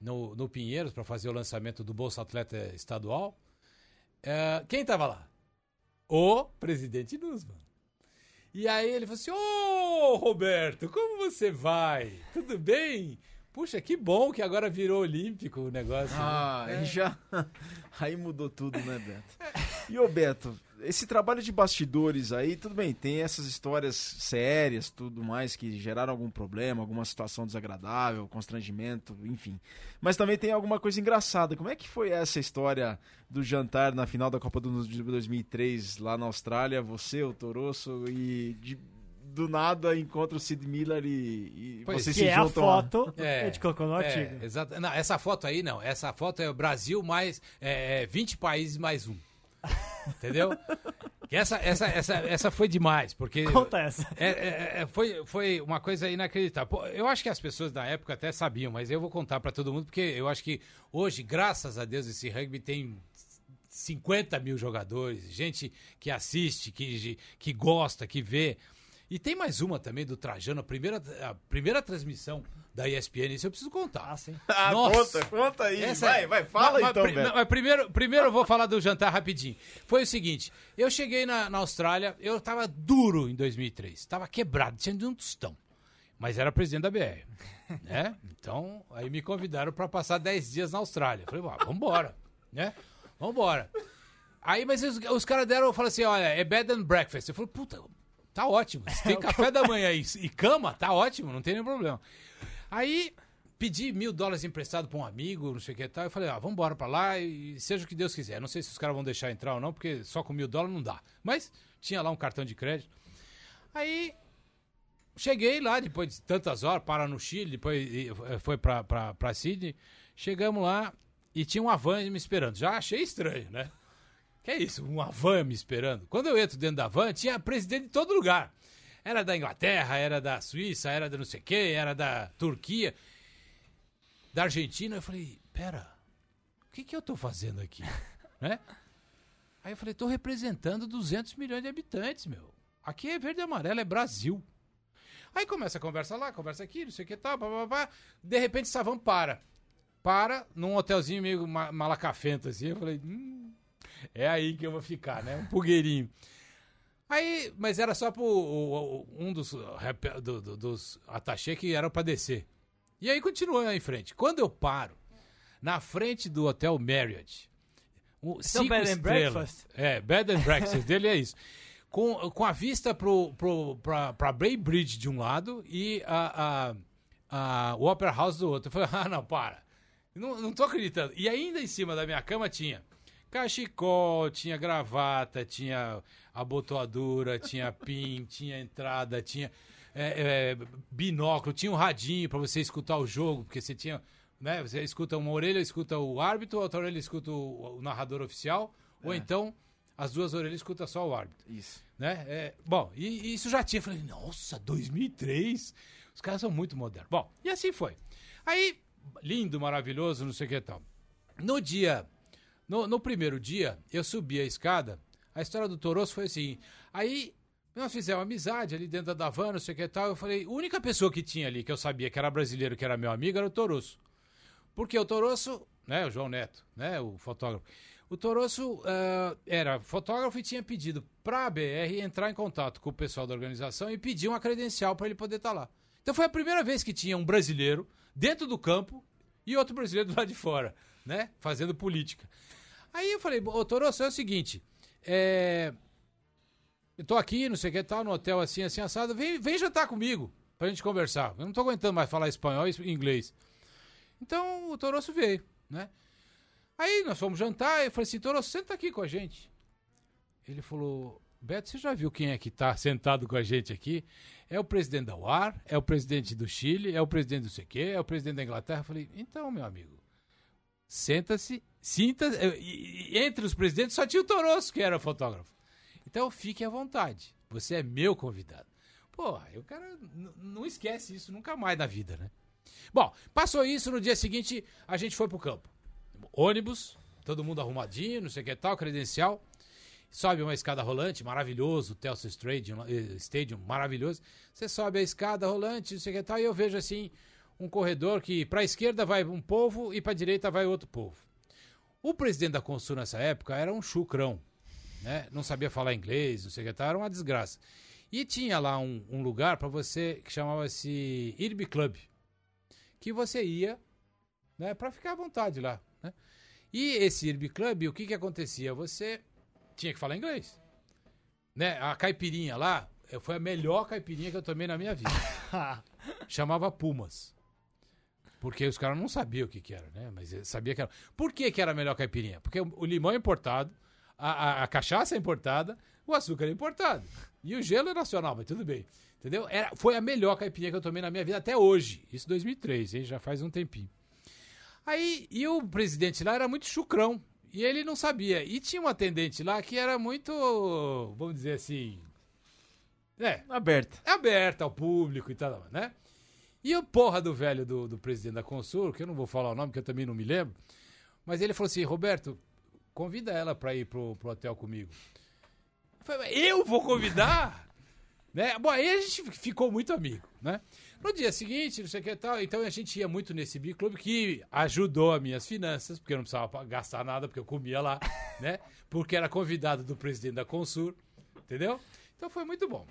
no, no Pinheiros, para fazer o lançamento do Bolsa Atleta estadual, eh, quem estava lá? O presidente Nussmann. E aí ele falou assim: Ô Roberto, como você vai? Tudo bem? Puxa, que bom que agora virou olímpico o negócio. né? Ah, aí já. Aí mudou tudo, né, Beto? E ô Beto, esse trabalho de bastidores aí, tudo bem, tem essas histórias sérias, tudo mais, que geraram algum problema, alguma situação desagradável, constrangimento, enfim. Mas também tem alguma coisa engraçada. Como é que foi essa história do jantar na final da Copa do Mundo de 2003 lá na Austrália? Você, o Torosso e. de- do nada encontra o Sid Miller e, e Pois, vocês Que se é a juntam lá. foto que É, a gente colocou no artigo. É, exato. Não, essa foto aí não. Essa foto é o Brasil mais é, é, 20 países mais um. Entendeu? Que essa, essa, essa, essa foi demais, porque. Conta essa. É, é, é, foi, foi uma coisa inacreditável. Eu acho que as pessoas na época até sabiam, mas eu vou contar pra todo mundo, porque eu acho que hoje, graças a Deus, esse rugby tem 50 mil jogadores, gente que assiste, que, que gosta, que vê. E tem mais uma também do Trajano, a primeira, a primeira transmissão da ESPN, isso eu preciso contar. Ah, sim. Ah, Nossa. conta, conta aí. Essa- vai, vai, fala mas então, mas primeiro, primeiro eu vou falar do jantar rapidinho. Foi o seguinte, eu cheguei na, na Austrália, eu tava duro em 2003, tava quebrado, tinha de um tostão. Mas era presidente da BR, né? Então, aí me convidaram para passar 10 dias na Austrália. Falei, "Vá, vambora, né? Vambora. Aí, mas os, os caras deram, eu falei assim, olha, é bed and breakfast. Eu falei, puta, tá ótimo. Se tem café da manhã e, e cama, tá ótimo, não tem nenhum problema. Aí pedi mil dólares emprestado pra um amigo, não sei o que e tal. Eu falei, ah, vamos embora pra lá e seja o que Deus quiser. Não sei se os caras vão deixar entrar ou não, porque só com mil dólares não dá. Mas tinha lá um cartão de crédito. Aí cheguei lá, depois de tantas horas, para no Chile, depois eh, foi pra Sydney. Chegamos lá e tinha uma van me esperando. Já achei estranho, né? Que é isso, uma van me esperando. Quando eu entro dentro da van, tinha presidente de todo lugar. Era da Inglaterra, era da Suíça, era da não sei o quê, era da Turquia, da Argentina. Eu falei, pera, o que, que eu tô fazendo aqui? né? Aí eu falei, tô representando 200 milhões de habitantes, meu. Aqui é verde e amarelo, é Brasil. Aí começa a conversa lá, conversa aqui, não sei o que tal, pá, pá, pá. De repente, essa van para. Para num hotelzinho meio ma- malacafento assim. Eu falei, hum, é aí que eu vou ficar, né? Um pulgueirinho. Aí, mas era só pro o- o- um dos, rep- do- do- dos atachê que eram pra descer. E aí continuou em frente. Quando eu paro, na frente do Hotel Marriott, o, Então, cinco bed and breakfast? É, bed and breakfast dele é isso. Com, com a vista pro, pro, pra, pra Bay Bridge de um lado e a, a, a, o Opera House do outro. Eu falei, ah, não, para. Não, não tô acreditando. E ainda em cima da minha cama tinha cachecol, tinha gravata, tinha abotoadura, tinha pin, tinha entrada, tinha é, é, binóculo, tinha um radinho pra você escutar o jogo, porque você tinha, né, você escuta uma orelha, escuta o árbitro, a outra orelha escuta o, o narrador oficial, ou então as duas orelhas escuta só o árbitro Isso. né? É, bom, e, e isso já tinha. Falei, nossa, 2003? Os caras são muito modernos. Bom, e assim foi. Aí, lindo, maravilhoso, não sei o que tal. No dia, no, no primeiro dia, eu subi a escada. A história do Toroço foi assim. Aí, nós fizemos amizade ali dentro da van, não sei o que e tal. Eu falei, a única pessoa que tinha ali, que eu sabia que era brasileiro, que era meu amigo, era o Toroço. Porque o Toroço, né, o João Neto, né, o fotógrafo. O Toroço ah, era fotógrafo e tinha pedido para a BR entrar em contato com o pessoal da organização e pedir uma credencial para ele poder estar lá. Então foi a primeira vez que tinha um brasileiro dentro do campo e outro brasileiro do lado de fora, né, fazendo política. Aí eu falei, ô Toroço, é o seguinte, é, eu tô aqui, não sei o que tal, no hotel assim, assim, assado, vem, vem jantar comigo pra gente conversar. Eu não tô aguentando mais falar espanhol e inglês. Então o Toroço veio, né? Aí nós fomos jantar, eu falei assim, Toroço, senta aqui com a gente. Ele falou, Beto, você já viu quem é que tá sentado com a gente aqui? É o presidente da UAR, é o presidente do Chile, é o presidente do CQ, é o presidente da Inglaterra. Eu falei, então, meu amigo, senta-se, sinta e, e entre os presidentes só tinha o Toroço, que era o fotógrafo. Então fique à vontade, você é meu convidado. Porra, o cara não esquece isso nunca mais na vida, né? Bom, passou isso, no dia seguinte a gente foi pro campo. Ônibus, todo mundo arrumadinho, não sei o que tal, credencial. Sobe uma escada rolante, maravilhoso, Telstra Stadium, eh, Stadium, maravilhoso. Você sobe a escada rolante, não sei o que tal, e eu vejo assim um corredor que pra esquerda vai um povo e pra direita vai outro povo. O presidente da Consul nessa época era um chucrão, né? Não sabia falar inglês, não sei o que tal, era uma desgraça. E tinha lá um, um lugar pra você que chamava-se Irby Club, que você ia, né, para ficar à vontade lá, né? E esse Irby Club, o que que acontecia? Você tinha que falar inglês, né? A caipirinha lá eh, foi a melhor caipirinha que eu tomei na minha vida. Chamava Pumas. Porque os caras não sabiam o que, que era, né? Mas sabia que era. Por que, que era a melhor caipirinha? Porque o, o limão é importado, a, a- a cachaça é importada, o açúcar é importado. E o gelo é nacional, mas tudo bem. Entendeu? Era, foi a melhor caipirinha que eu tomei na minha vida até hoje. Isso em 2003, hein? Já faz um tempinho. Aí, e o presidente lá era muito chucrão. E ele não sabia. E tinha um atendente lá que era muito, vamos dizer assim. É, Aberta. aberta ao público e tal, né? E o porra do velho do, do presidente da Consul, que eu não vou falar o nome, que eu também não me lembro, mas ele falou assim: Roberto, convida ela pra ir pro, pro hotel comigo. Eu falei, "Mas eu vou convidar? né? Bom, aí a gente ficou muito amigo, né? No dia seguinte, não sei o que tal, então a gente ia muito nesse Big Club que ajudou as minhas finanças, porque eu não precisava gastar nada, porque eu comia lá, né? Porque era convidado do presidente da Consul, entendeu? Então foi muito bom.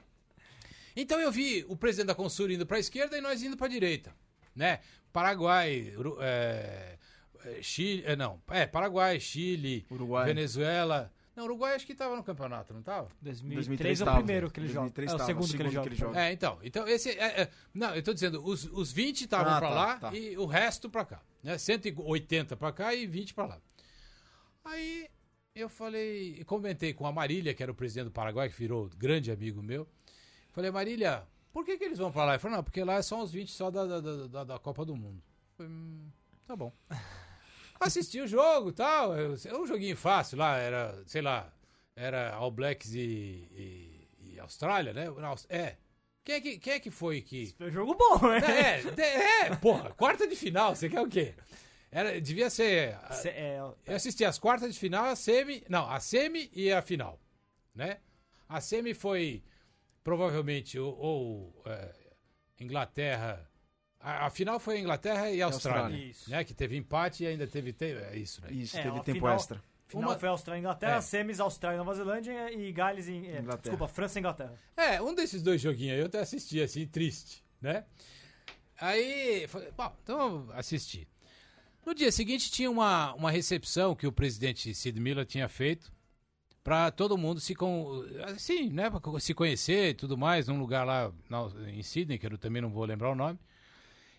Então eu vi o presidente da Consul indo para a esquerda e nós indo para a direita, né? Paraguai, Uru- é, é, Chile, é, não, é Paraguai, Chile, Uruguai. Venezuela. Não, Uruguai acho que tava no campeonato, não tava? 2003 é o tava. primeiro que ele joga. 2003 É o segundo, que ele joga. É, então, então esse é, é, não, eu tô dizendo, os, os 20 estavam Ah, para tá, lá tá. e o resto para cá, né? 180 para cá e 20 para lá. Aí eu falei, comentei com a Marília, que era o presidente do Paraguai, que virou grande amigo meu. Falei, Marília, por que, que eles vão para lá? Ele falou, não, porque lá são os 20 só da, da, da, da- Copa do Mundo. Falei, hum, tá bom. Assisti o jogo e tal. Era um joguinho fácil lá, era, sei lá, era All Blacks e, e- e Austrália, né? É. Quem é, que, quem é que foi que. Foi um jogo bom, né? É, é, é, porra, quarta de final, você quer o quê? Era, devia ser. É, Eu assisti as quartas de final, a semi. Não, a semi e a final. Né? A semi foi provavelmente ou, ou, é, Inglaterra. A, a final foi Inglaterra e Austrália. Austrália. Isso. Né? Que teve empate e ainda teve. te- é isso, né? Isso, É, teve a tempo final- extra. Final Uma- foi Austrália e Inglaterra, É. semis Austrália e Nova Zelândia e Gales e... é, Inglaterra. desculpa, França e Inglaterra. É, um desses dois joguinhos aí eu até assisti, assim, triste, né? Aí, falei, bom, então eu assisti. No dia seguinte tinha uma, uma recepção que o presidente Sid Miller tinha feito para todo mundo se com, assim, né, pra se conhecer e tudo mais, num lugar lá na- em Sydney, que eu também não vou lembrar o nome.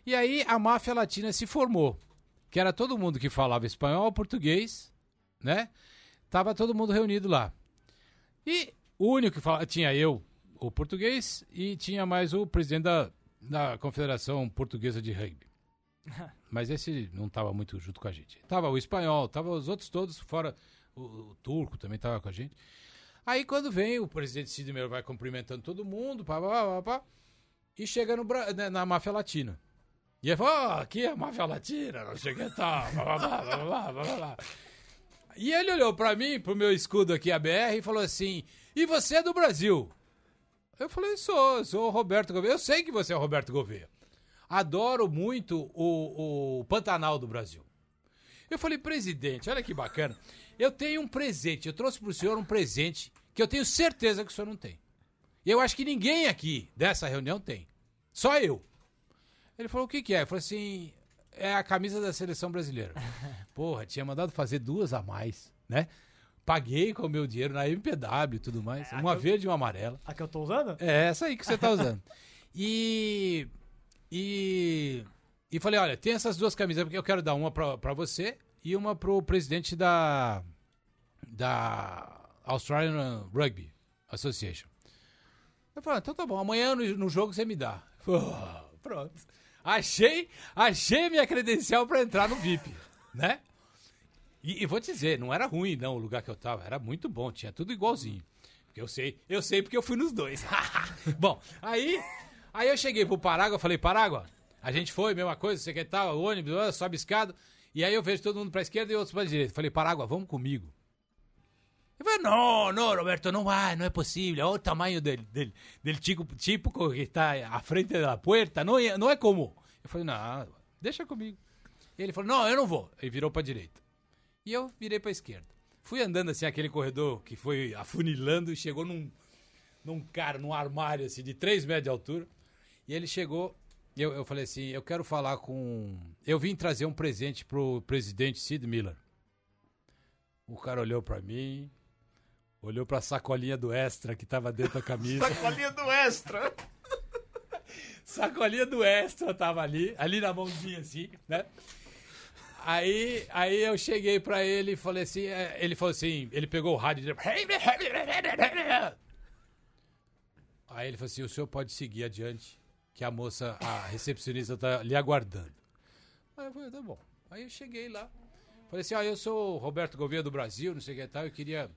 E aí a máfia latina se formou, que era todo mundo que falava espanhol, português, né? Tava todo mundo reunido lá. E o único que falava, tinha eu, o português, e tinha mais o presidente da, da Confederação Portuguesa de Rugby. Mas esse não estava muito junto com a gente. Tava o espanhol, tava os outros todos, fora o, o turco também estava com a gente. Aí quando vem o presidente Cid vai cumprimentando todo mundo, pá, pá, pá, pá, e chega no, Bra- né, na máfia latina. E ele fala, ó, aqui é a máfia latina, não sei o que tal, blá, blá, blá, blá, blá, blá, blá. E ele olhou pra mim, pro meu escudo aqui, a BR, e falou assim: E você é do Brasil? Eu falei: Sou, sou o Roberto Gouveia. Eu sei que você é o Roberto Gouveia. Adoro muito o, o Pantanal do Brasil. Eu falei: Presidente, olha que bacana. Eu tenho um presente, eu trouxe pro senhor um presente que eu tenho certeza que o senhor não tem. E eu acho que ninguém aqui dessa reunião tem. Só eu. Ele falou: O que, que é? Eu falei assim: É a camisa da seleção brasileira. Porra, tinha mandado fazer duas a mais, né? Paguei com o meu dinheiro na MPW e tudo mais. Uma verde e uma amarela. A que eu tô usando? É essa aí que você tá usando. E. E. E falei: olha, tem essas duas camisas, porque eu quero dar uma pra, pra você e uma pro presidente da. Da Australian Rugby Association. Eu falei: ah, então tá bom, amanhã no, no jogo você me dá. Falei, "Ah, pronto. Achei, achei minha credencial pra entrar no VIP, né? E, e vou te dizer, não era ruim não o lugar que eu tava, era muito bom, tinha tudo igualzinho. Porque eu sei, eu sei porque eu fui nos dois. Bom, aí, aí eu cheguei pro Parágua, falei, Parágua, a gente foi, mesma coisa, você que tal, ônibus, ah, sobe escada. E aí eu vejo todo mundo pra esquerda e outros pra direita. Falei, Parágua, vamos comigo. Ele falou, não, não, Roberto, não vai, não é possível. Olha o tamanho del, del, del tipo, tipo que está à frente da porta, não é, não é comum. Eu falei, não, deixa comigo. E ele falou, não, eu não vou. Ele virou pra direita. E eu virei pra esquerda. Fui andando assim, aquele corredor que foi afunilando e chegou num, num cara, num armário assim, de 3 metros de altura. E ele chegou, eu, eu falei assim, eu quero falar com... Eu vim trazer um presente pro presidente Sid Miller. O cara olhou pra mim, olhou pra sacolinha do Extra que tava dentro da camisa. Sacolinha do Extra. sacolinha do Extra tava ali, ali na mãozinha assim, né? Aí, aí eu cheguei pra ele e falei assim, é, ele falou assim, ele pegou o rádio e Aí ele falou assim, o senhor pode seguir adiante, que a moça, a recepcionista tá lhe aguardando. Aí eu falei, tá bom. Aí eu cheguei lá, falei assim, ah, eu sou o Roberto Gouveia do Brasil, não sei o que e tal, eu queria,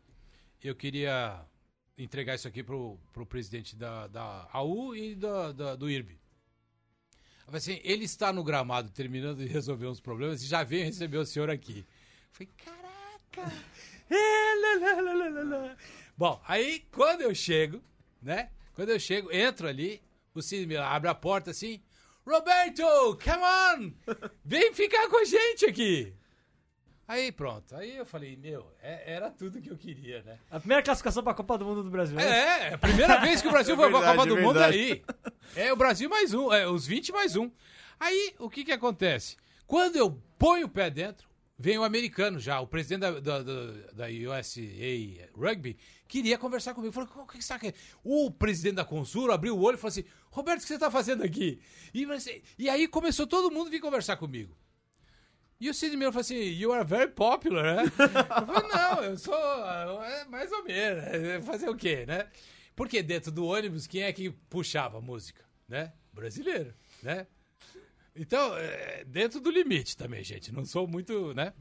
eu queria entregar isso aqui pro, pro presidente da, da AU e da, da- do IRB. Assim, ele está no gramado terminando de resolver uns problemas e já veio receber o senhor aqui. Falei, caraca! É, lá, lá, lá. Bom, aí quando eu chego, né? Quando eu chego, entro ali, o Cid me abre a porta assim, Roberto, come on! Vem ficar com a gente aqui! Aí pronto, aí eu falei, meu, é- era tudo que eu queria, né? A primeira classificação pra Copa do Mundo do Brasil. né? É, é a primeira vez que o Brasil É foi pra verdade, Copa do é Mundo aí. É o Brasil mais um, é os 20 mais um. Aí, o que que acontece? Quando eu ponho o pé dentro, vem o americano já, o presidente da, da, da- da USA Rugby, queria conversar comigo. Falou, o que que você tá querendo? O presidente da Consur abriu o olho e falou assim, Roberto, o que você tá fazendo aqui? E, e aí começou todo mundo a vir conversar comigo. E o Sid Miller falou assim, you are very popular, né? Eu falei, não, eu sou é, mais ou menos, é, fazer o quê, né? Porque dentro do ônibus, quem é que puxava a música, né? Brasileiro, né? Então, é, dentro do limite também, gente, não sou muito, né?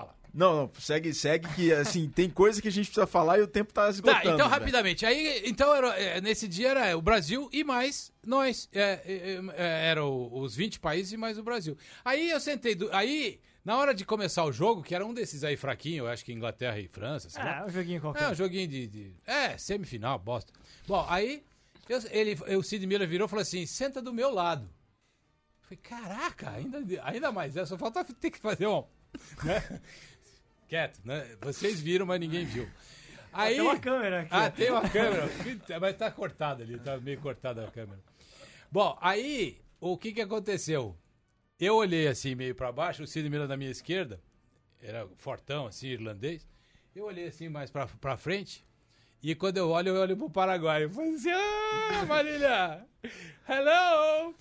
Fala. Não, não, segue, segue que, assim, tem coisa que a gente precisa falar e o tempo tá esgotando. Tá, então velho. rapidamente. Aí, então era, é, nesse dia era o Brasil e mais nós. É, é, é, eram os 20 países e mais o Brasil. Aí eu sentei. do- aí, na hora de começar o jogo, que era um desses aí fraquinho, eu acho que Inglaterra e França, sei lá. É, um joguinho qualquer. É, um joguinho de, de- É, semifinal, bosta. Bom, aí eu- ele, o Sid Miller virou e falou assim: senta do meu lado. Eu falei, caraca, ainda, ainda mais, é, só falta ter que fazer um. Né? Quieto, né? Vocês viram, mas ninguém viu. Aí, Tem uma câmera aqui. ah, tem uma câmera, mas tá cortada ali, tá meio cortada a câmera. Bom, aí, o que que aconteceu? Eu olhei assim, meio pra baixo, o Cid Miller na minha esquerda, era fortão, assim, irlandês. Eu olhei assim mais pra, pra frente, e quando eu olho, eu olho pro Paraguai. Eu falei assim, ah, Marília, hello!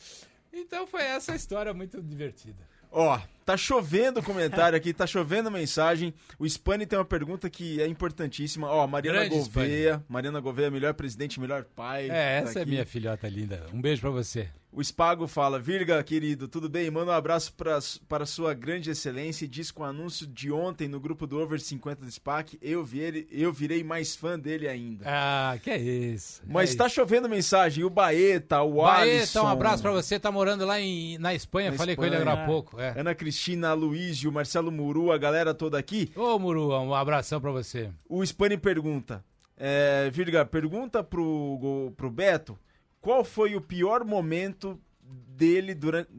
Então foi essa história muito divertida. Ó, tá chovendo comentário aqui, tá chovendo mensagem. O Spani tem uma pergunta que é importantíssima. Ó, Mariana Grande Gouveia. Mariana Gouveia, melhor presidente, melhor pai. É, tá essa é minha filhota linda. Um beijo pra você. O Spago fala, Virga, querido, tudo bem? Manda um abraço pra, para sua grande excelência e diz com o anúncio de ontem no grupo do Over 50 do SPAC, eu, vi ele, eu virei mais fã dele ainda. Ah, que é isso. Mas é tá chovendo mensagem, o Baeta, o Baeta, Alisson... um abraço pra você. Tá morando lá em, na Espanha. Na Falei com Espanha. ele agora há pouco. É. Ana Cristina, Luísio, Marcelo Muru, a galera toda aqui. Ô, Muru, um abração pra você. O Spani pergunta, é, Virga, pergunta pro, pro Beto, qual foi o pior momento dele durante,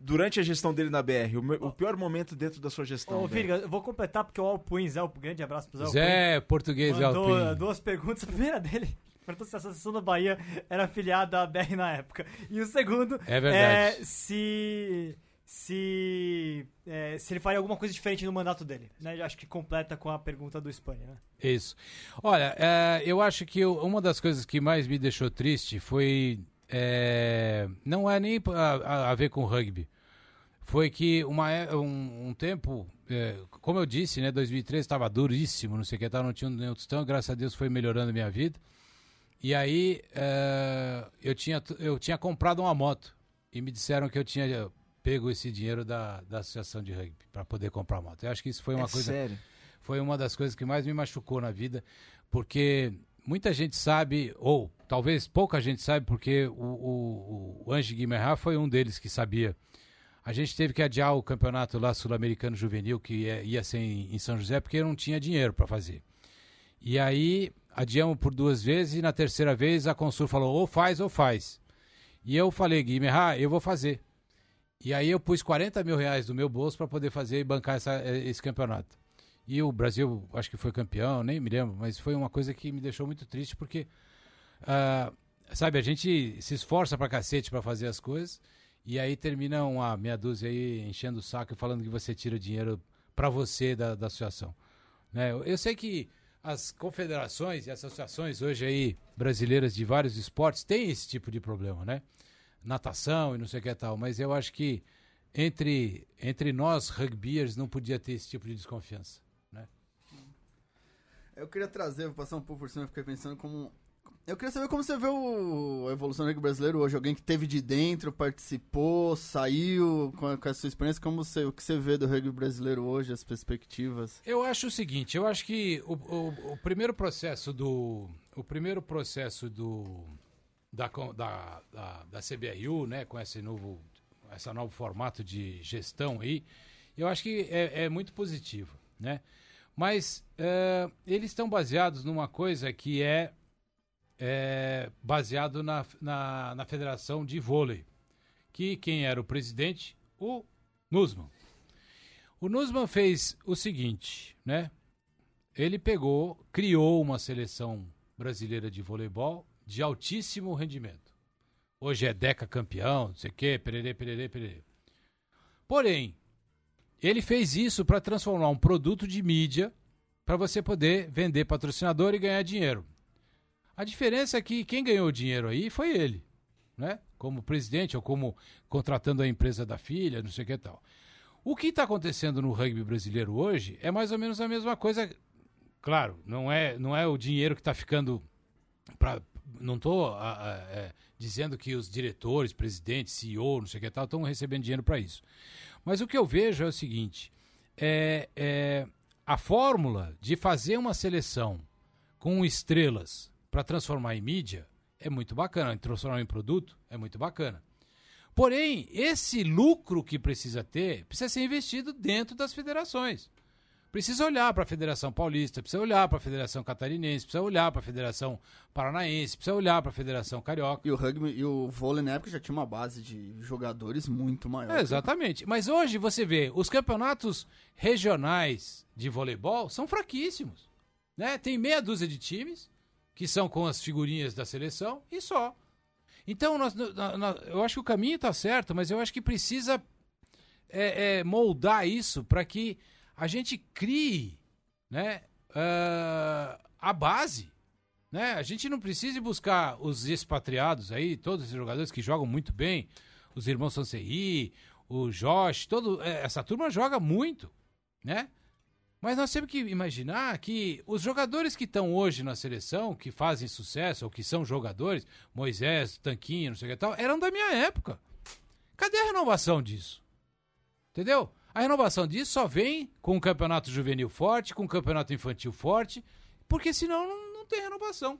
durante a gestão dele na BR? O, me- o pior momento dentro da sua gestão, Ô. Virga, eu vou completar porque o Alpuin, Zé, Alpuin, grande abraço pro Zé Alpuin, Zé, português mandou Alpin. duas perguntas. A primeira dele perguntou se a Associação da Bahia era afiliada à BR na época. E o segundo É verdade. é se, se, é, se ele faria alguma coisa diferente no mandato dele. Né? Acho que completa com a pergunta do Espanha. Né? Isso. Olha, é, eu acho que eu- uma das coisas que mais me deixou triste foi. é, não é nem a, a- ver com rugby. Foi que uma, é- um, um tempo, é, como eu disse, né, 2013 estava duríssimo, não sei o que, tal, não tinha nenhum tostão, graças a Deus foi melhorando a minha vida. E aí é, eu, tinha, eu tinha comprado uma moto e me disseram que eu tinha pego esse dinheiro da, da associação de rugby para poder comprar a moto. Eu acho que isso foi uma é coisa sério. foi uma das coisas que mais me machucou na vida, porque muita gente sabe, ou talvez pouca gente sabe, porque o, o, o Ange Guimarães foi um deles que sabia. A gente teve que adiar o campeonato lá sul-americano juvenil, que ia, ia ser em, em São José, porque não tinha dinheiro para fazer. E aí adiamos por duas vezes e na terceira vez a Consul falou ou faz ou faz. E eu falei, Guimarães, eu vou fazer. E aí eu pus 40 mil reais do meu bolso para poder fazer e bancar essa, esse campeonato. E o Brasil, acho que foi campeão, nem me lembro, mas foi uma coisa que me deixou muito triste porque, uh, sabe, a gente se esforça pra cacete para fazer as coisas e aí termina uma meia dúzia aí enchendo o saco e falando que você tira dinheiro para você da, da associação. Né? Eu sei que as confederações e associações hoje aí brasileiras de vários esportes têm esse tipo de problema, né? Natação e não sei o que tal, mas eu acho que entre, entre nós rugbyers não podia ter esse tipo de desconfiança. Eu queria trazer, vou passar um pouco por cima, eu fiquei pensando como. Eu queria saber como você vê o... a evolução do rugby brasileiro hoje. Alguém que teve de dentro, participou, saiu com a, com a sua experiência. Como você, o que você vê do rugby brasileiro hoje, as perspectivas? Eu acho o seguinte, eu acho que o, o, o primeiro processo do. O primeiro processo do. Da, da, da, da CBRU, né, com esse novo, esse novo formato de gestão aí, eu acho que é, é muito positivo, né? Mas é, eles estão baseados numa coisa que é, é baseado na, na, na, Federação de Vôlei, que quem era o presidente? O Nussmann. O Nussmann fez o seguinte, né? Ele pegou, criou uma seleção brasileira de voleibol de altíssimo rendimento. Hoje é Deca campeão, não sei o quê, pererê, pererê, pererê. Porém, ele fez isso para transformar um produto de mídia para você poder vender patrocinador e ganhar dinheiro. A diferença é que quem ganhou dinheiro aí foi ele, né? Como presidente ou como contratando a empresa da filha, não sei o que tal. O que está acontecendo no rugby brasileiro hoje é mais ou menos a mesma coisa. Claro, não é, não é o dinheiro que está ficando. Pra, não estou é, dizendo que os diretores, presidentes, CEO, não sei o que tal, estão recebendo dinheiro para isso. Mas o que eu vejo é o seguinte: é, é a fórmula de fazer uma seleção com estrelas para transformar em mídia é muito bacana, transformar em produto é muito bacana. Porém, esse lucro que precisa ter precisa ser investido dentro das federações. Precisa olhar para a Federação Paulista, precisa olhar para a Federação Catarinense, precisa olhar para a Federação Paranaense, precisa olhar para a Federação Carioca. E o rugby e o vôlei na época já tinha uma base de jogadores muito maior. É, exatamente. Mas hoje você vê, os campeonatos regionais de voleibol são fraquíssimos. Né? Tem meia dúzia de times que são com as figurinhas da seleção e só. Então, nós, nós, eu acho que o caminho está certo, mas eu acho que precisa é, é, moldar isso para que a gente crie né, uh, a base. Né? A gente não precisa buscar os expatriados aí, todos os jogadores que jogam muito bem, os irmãos Sancerri, o Josh, todo, é, essa turma joga muito, né? Mas nós temos que imaginar que os jogadores que estão hoje na seleção, que fazem sucesso, ou que são jogadores, Moisés, Tanquinho, não sei o que tal, eram da minha época. Cadê a renovação disso? Entendeu? A renovação disso só vem com um campeonato juvenil forte, com um campeonato infantil forte, porque senão não, não tem renovação.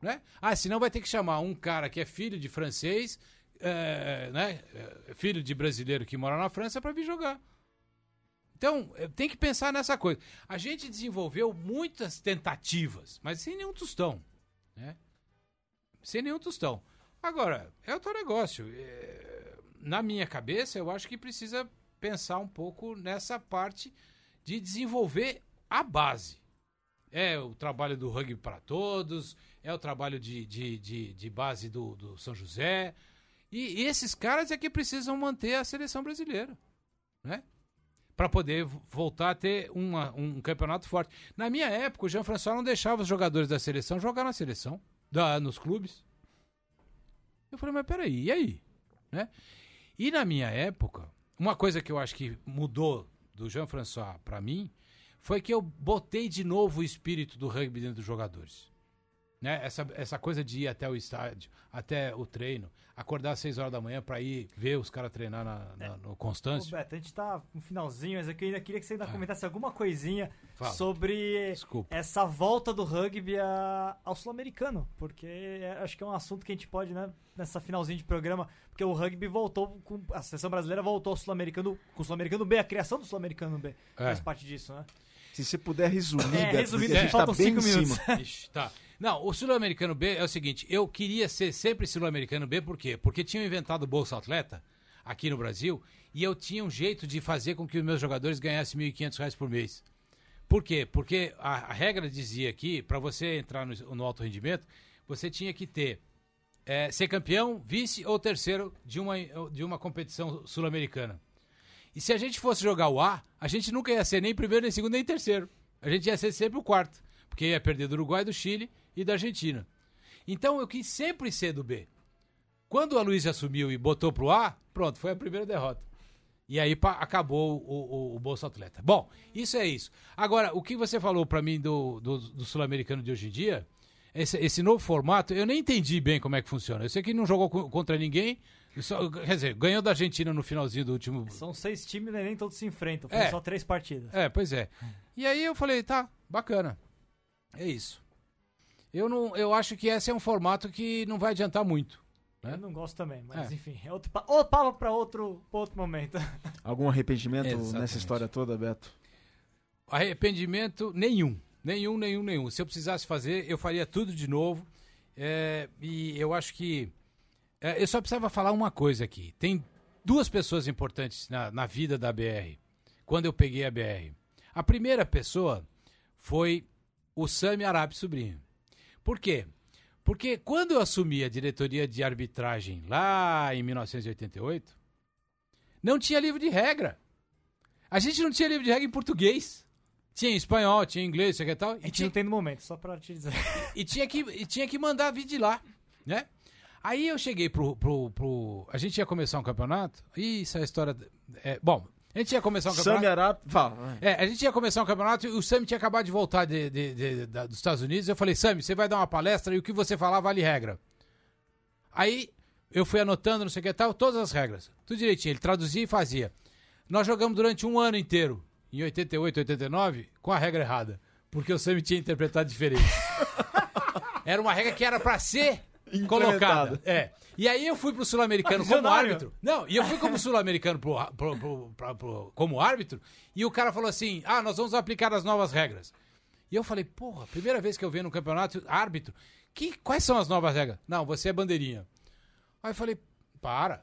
Né? Ah, senão vai ter que chamar um cara que é filho de francês, é, né, é, filho de brasileiro que mora na França para vir jogar. Então, é, tem que pensar nessa coisa. A gente desenvolveu muitas tentativas, mas sem nenhum tostão. Né? Sem nenhum tostão. Agora, é o teu negócio. É, na minha cabeça, eu acho que precisa pensar um pouco nessa parte de desenvolver a base. É o trabalho do rugby para todos, é o trabalho de, de, de, de base do, do São José. E, esses caras é que precisam manter a seleção brasileira, né? Para poder voltar a ter uma, um campeonato forte. Na minha época, o Jean-François não deixava os jogadores da seleção jogar na seleção, da, nos clubes. Eu falei, mas peraí, e aí? Né? E na minha época, uma coisa que eu acho que mudou do Jean-François para mim foi que eu botei de novo o espírito do rugby dentro dos jogadores. Né? Essa, essa coisa de ir até o estádio, até o treino, acordar às 6 horas da manhã para ir ver os caras treinar na, na- no Ô, Constâncio. Beto, a gente tá no finalzinho, mas eu ainda queria que você ainda comentasse alguma coisinha Ah. Fala. sobre Desculpa. essa volta do rugby a- ao sul-americano, porque é- acho que é um assunto que a gente pode, né, nessa finalzinho de programa, porque o rugby voltou, com, a seleção brasileira voltou ao sul-americano, com o sul-americano B, a criação do sul-americano B É. faz parte disso, né? Se você puder resumir, É, resumindo, gente tá faltam bem cinco em minutos. cima. Ixi, tá. Não, o Sul-Americano B é o seguinte, eu queria ser sempre Sul-Americano B, por quê? Porque tinham inventado o Bolsa Atleta aqui no Brasil e eu tinha um jeito de fazer com que os meus jogadores ganhassem 1.500 reais por mês. Por quê? Porque a, a regra dizia aqui, para você entrar no, no alto rendimento, você tinha que ter é, ser campeão, vice ou terceiro de uma, de uma competição sul-americana. E se a gente fosse jogar o A, a gente nunca ia ser nem primeiro, nem segundo, nem terceiro. A gente ia ser sempre o quarto. Porque ia perder do Uruguai, do Chile e da Argentina. Então eu quis sempre ser do B. Quando a Luiz assumiu e botou pro A, pronto, foi a primeira derrota. E aí pá, acabou o, o, o Bolsa Atleta. Bom, isso é isso. Agora, o que você falou pra mim do, do, do Sul-Americano de hoje em dia, esse, esse novo formato, eu nem entendi bem como é que funciona. Eu sei que não jogou co- contra ninguém, só- quer dizer, ganhou da Argentina no finalzinho do último, São seis times, né, nem todos se enfrentam, É. foram só três partidas. é, pois é. E aí eu falei, tá, bacana. É isso. Eu não, eu acho que esse é um formato que não vai adiantar muito. né? Eu não gosto também, mas É. enfim, é outro, pa- outro papo pra outro, pra outro momento. Algum arrependimento Exatamente. nessa história toda, Beto? Arrependimento nenhum. Nenhum, nenhum, nenhum. Se eu precisasse fazer, eu faria tudo de novo. É, e eu acho que. É, eu só precisava falar uma coisa aqui. Tem duas pessoas importantes na, na vida da BR, quando eu peguei a BR. A primeira pessoa foi o Sami Arabi Sobrinho. Por quê? Porque quando eu assumi a diretoria de arbitragem lá em 1988, não tinha livro de regra. A gente não tinha livro de regra em português. Tinha em espanhol, tinha em inglês, sei que tal. A E gente tinha, não tem no momento, só pra te dizer. e tinha que, e tinha que mandar vir de lá, né? Aí eu cheguei pro, pro, pro- A gente ia começar um campeonato. Ih, Isso é a história. é, bom, a gente ia começar um campeonato. Sami Arap, fala. É, a gente ia começar um campeonato e o Sami tinha acabado de voltar de- de- de- da- dos Estados Unidos. Eu falei, Sami, você vai dar uma palestra e o que você falar vale regra. Aí eu fui anotando, não sei o que tal, todas as regras. Tudo direitinho. Ele traduzia e fazia. Nós jogamos durante um ano inteiro, em 88, 89, com a regra errada. Porque o Sami tinha interpretado diferente. era uma regra que era pra ser colocada. É. E aí eu fui pro Sul-Americano como árbitro. Não, e eu fui como sul-americano pro, pro- pro- como árbitro, e o cara falou assim: ah, nós vamos aplicar as novas regras. E eu falei, porra, primeira vez que eu venho no campeonato, árbitro, que, quais são as novas regras? Não, você é bandeirinha. Aí eu falei, para.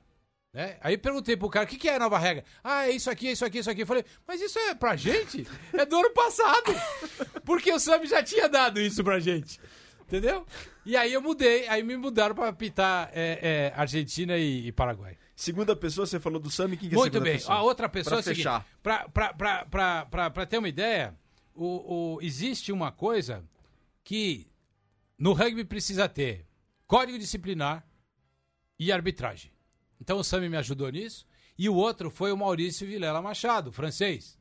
Né? Aí perguntei pro cara, o que, que é a nova regra? Ah, é isso aqui, é isso aqui, é isso aqui. Eu falei, mas isso é pra gente? É do ano passado. Porque o Sam já tinha dado isso pra gente. Entendeu? E aí eu mudei, aí me mudaram pra apitar é, é, Argentina e, e Paraguai. Segunda pessoa, você falou do Sami, quem que é Muito bem. pessoa? A outra pessoa Pra é fechar. pra ter uma ideia, o, o- existe uma coisa que no rugby precisa ter código disciplinar e arbitragem. Então o Sami me ajudou nisso. E o outro foi o Maurício Vilela Machado, francês.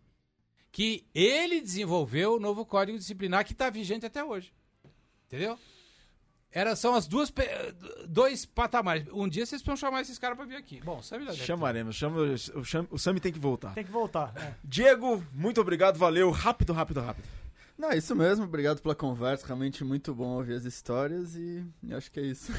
Que ele desenvolveu o novo código disciplinar que está vigente até hoje. Entendeu? Era, são as duas dois patamares. Um dia vocês vão chamar esses caras para vir aqui. Bom, o Sami. Chamaremos. Chama, o, Cham- o Sami tem que voltar. Tem que voltar. é. Diego, muito obrigado, valeu. Rápido, rápido, rápido. Não, é isso mesmo. Obrigado pela conversa. Realmente muito bom ouvir as histórias e acho que é isso.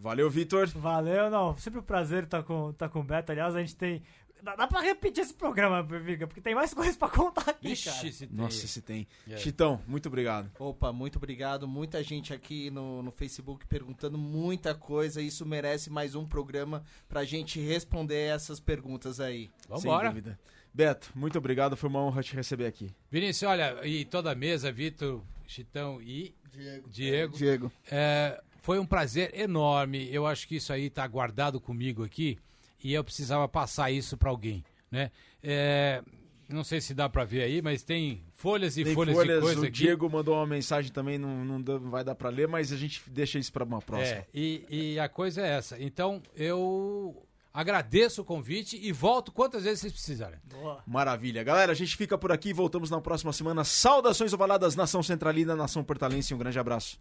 Valeu, Vitor. Valeu, não. Sempre um prazer estar com, tá com o Beto. Aliás, a gente tem. Dá, dá pra repetir esse programa, Viga, porque tem mais coisas pra contar aqui, cara. Ixi, se tem. Nossa, se tem. Chitão, muito obrigado. Opa, muito obrigado. Muita gente aqui no, no Facebook perguntando muita coisa. Isso merece mais um programa pra gente responder essas perguntas aí. Vambora. Sem dúvida. Beto, muito obrigado. Foi uma honra te receber aqui. Vinícius, olha, e toda a mesa, Vitor, Chitão e Diego. Diego. Diego. É, foi um prazer enorme. Eu acho que isso aí está guardado comigo aqui e eu precisava passar isso para alguém, né? É, não sei se dá para ver aí, mas tem folhas e Tem folhas, folhas, de coisa o aqui. Diego mandou uma mensagem também, não, não vai dar pra ler, mas a gente deixa isso pra uma próxima. É, e, e a coisa é essa. Então, eu agradeço o convite e volto quantas vezes vocês precisarem. Boa. Maravilha. Galera, a gente fica por aqui. Voltamos na próxima semana. Saudações ovaladas, Nação Centralina, Nação Portalense. Um grande abraço.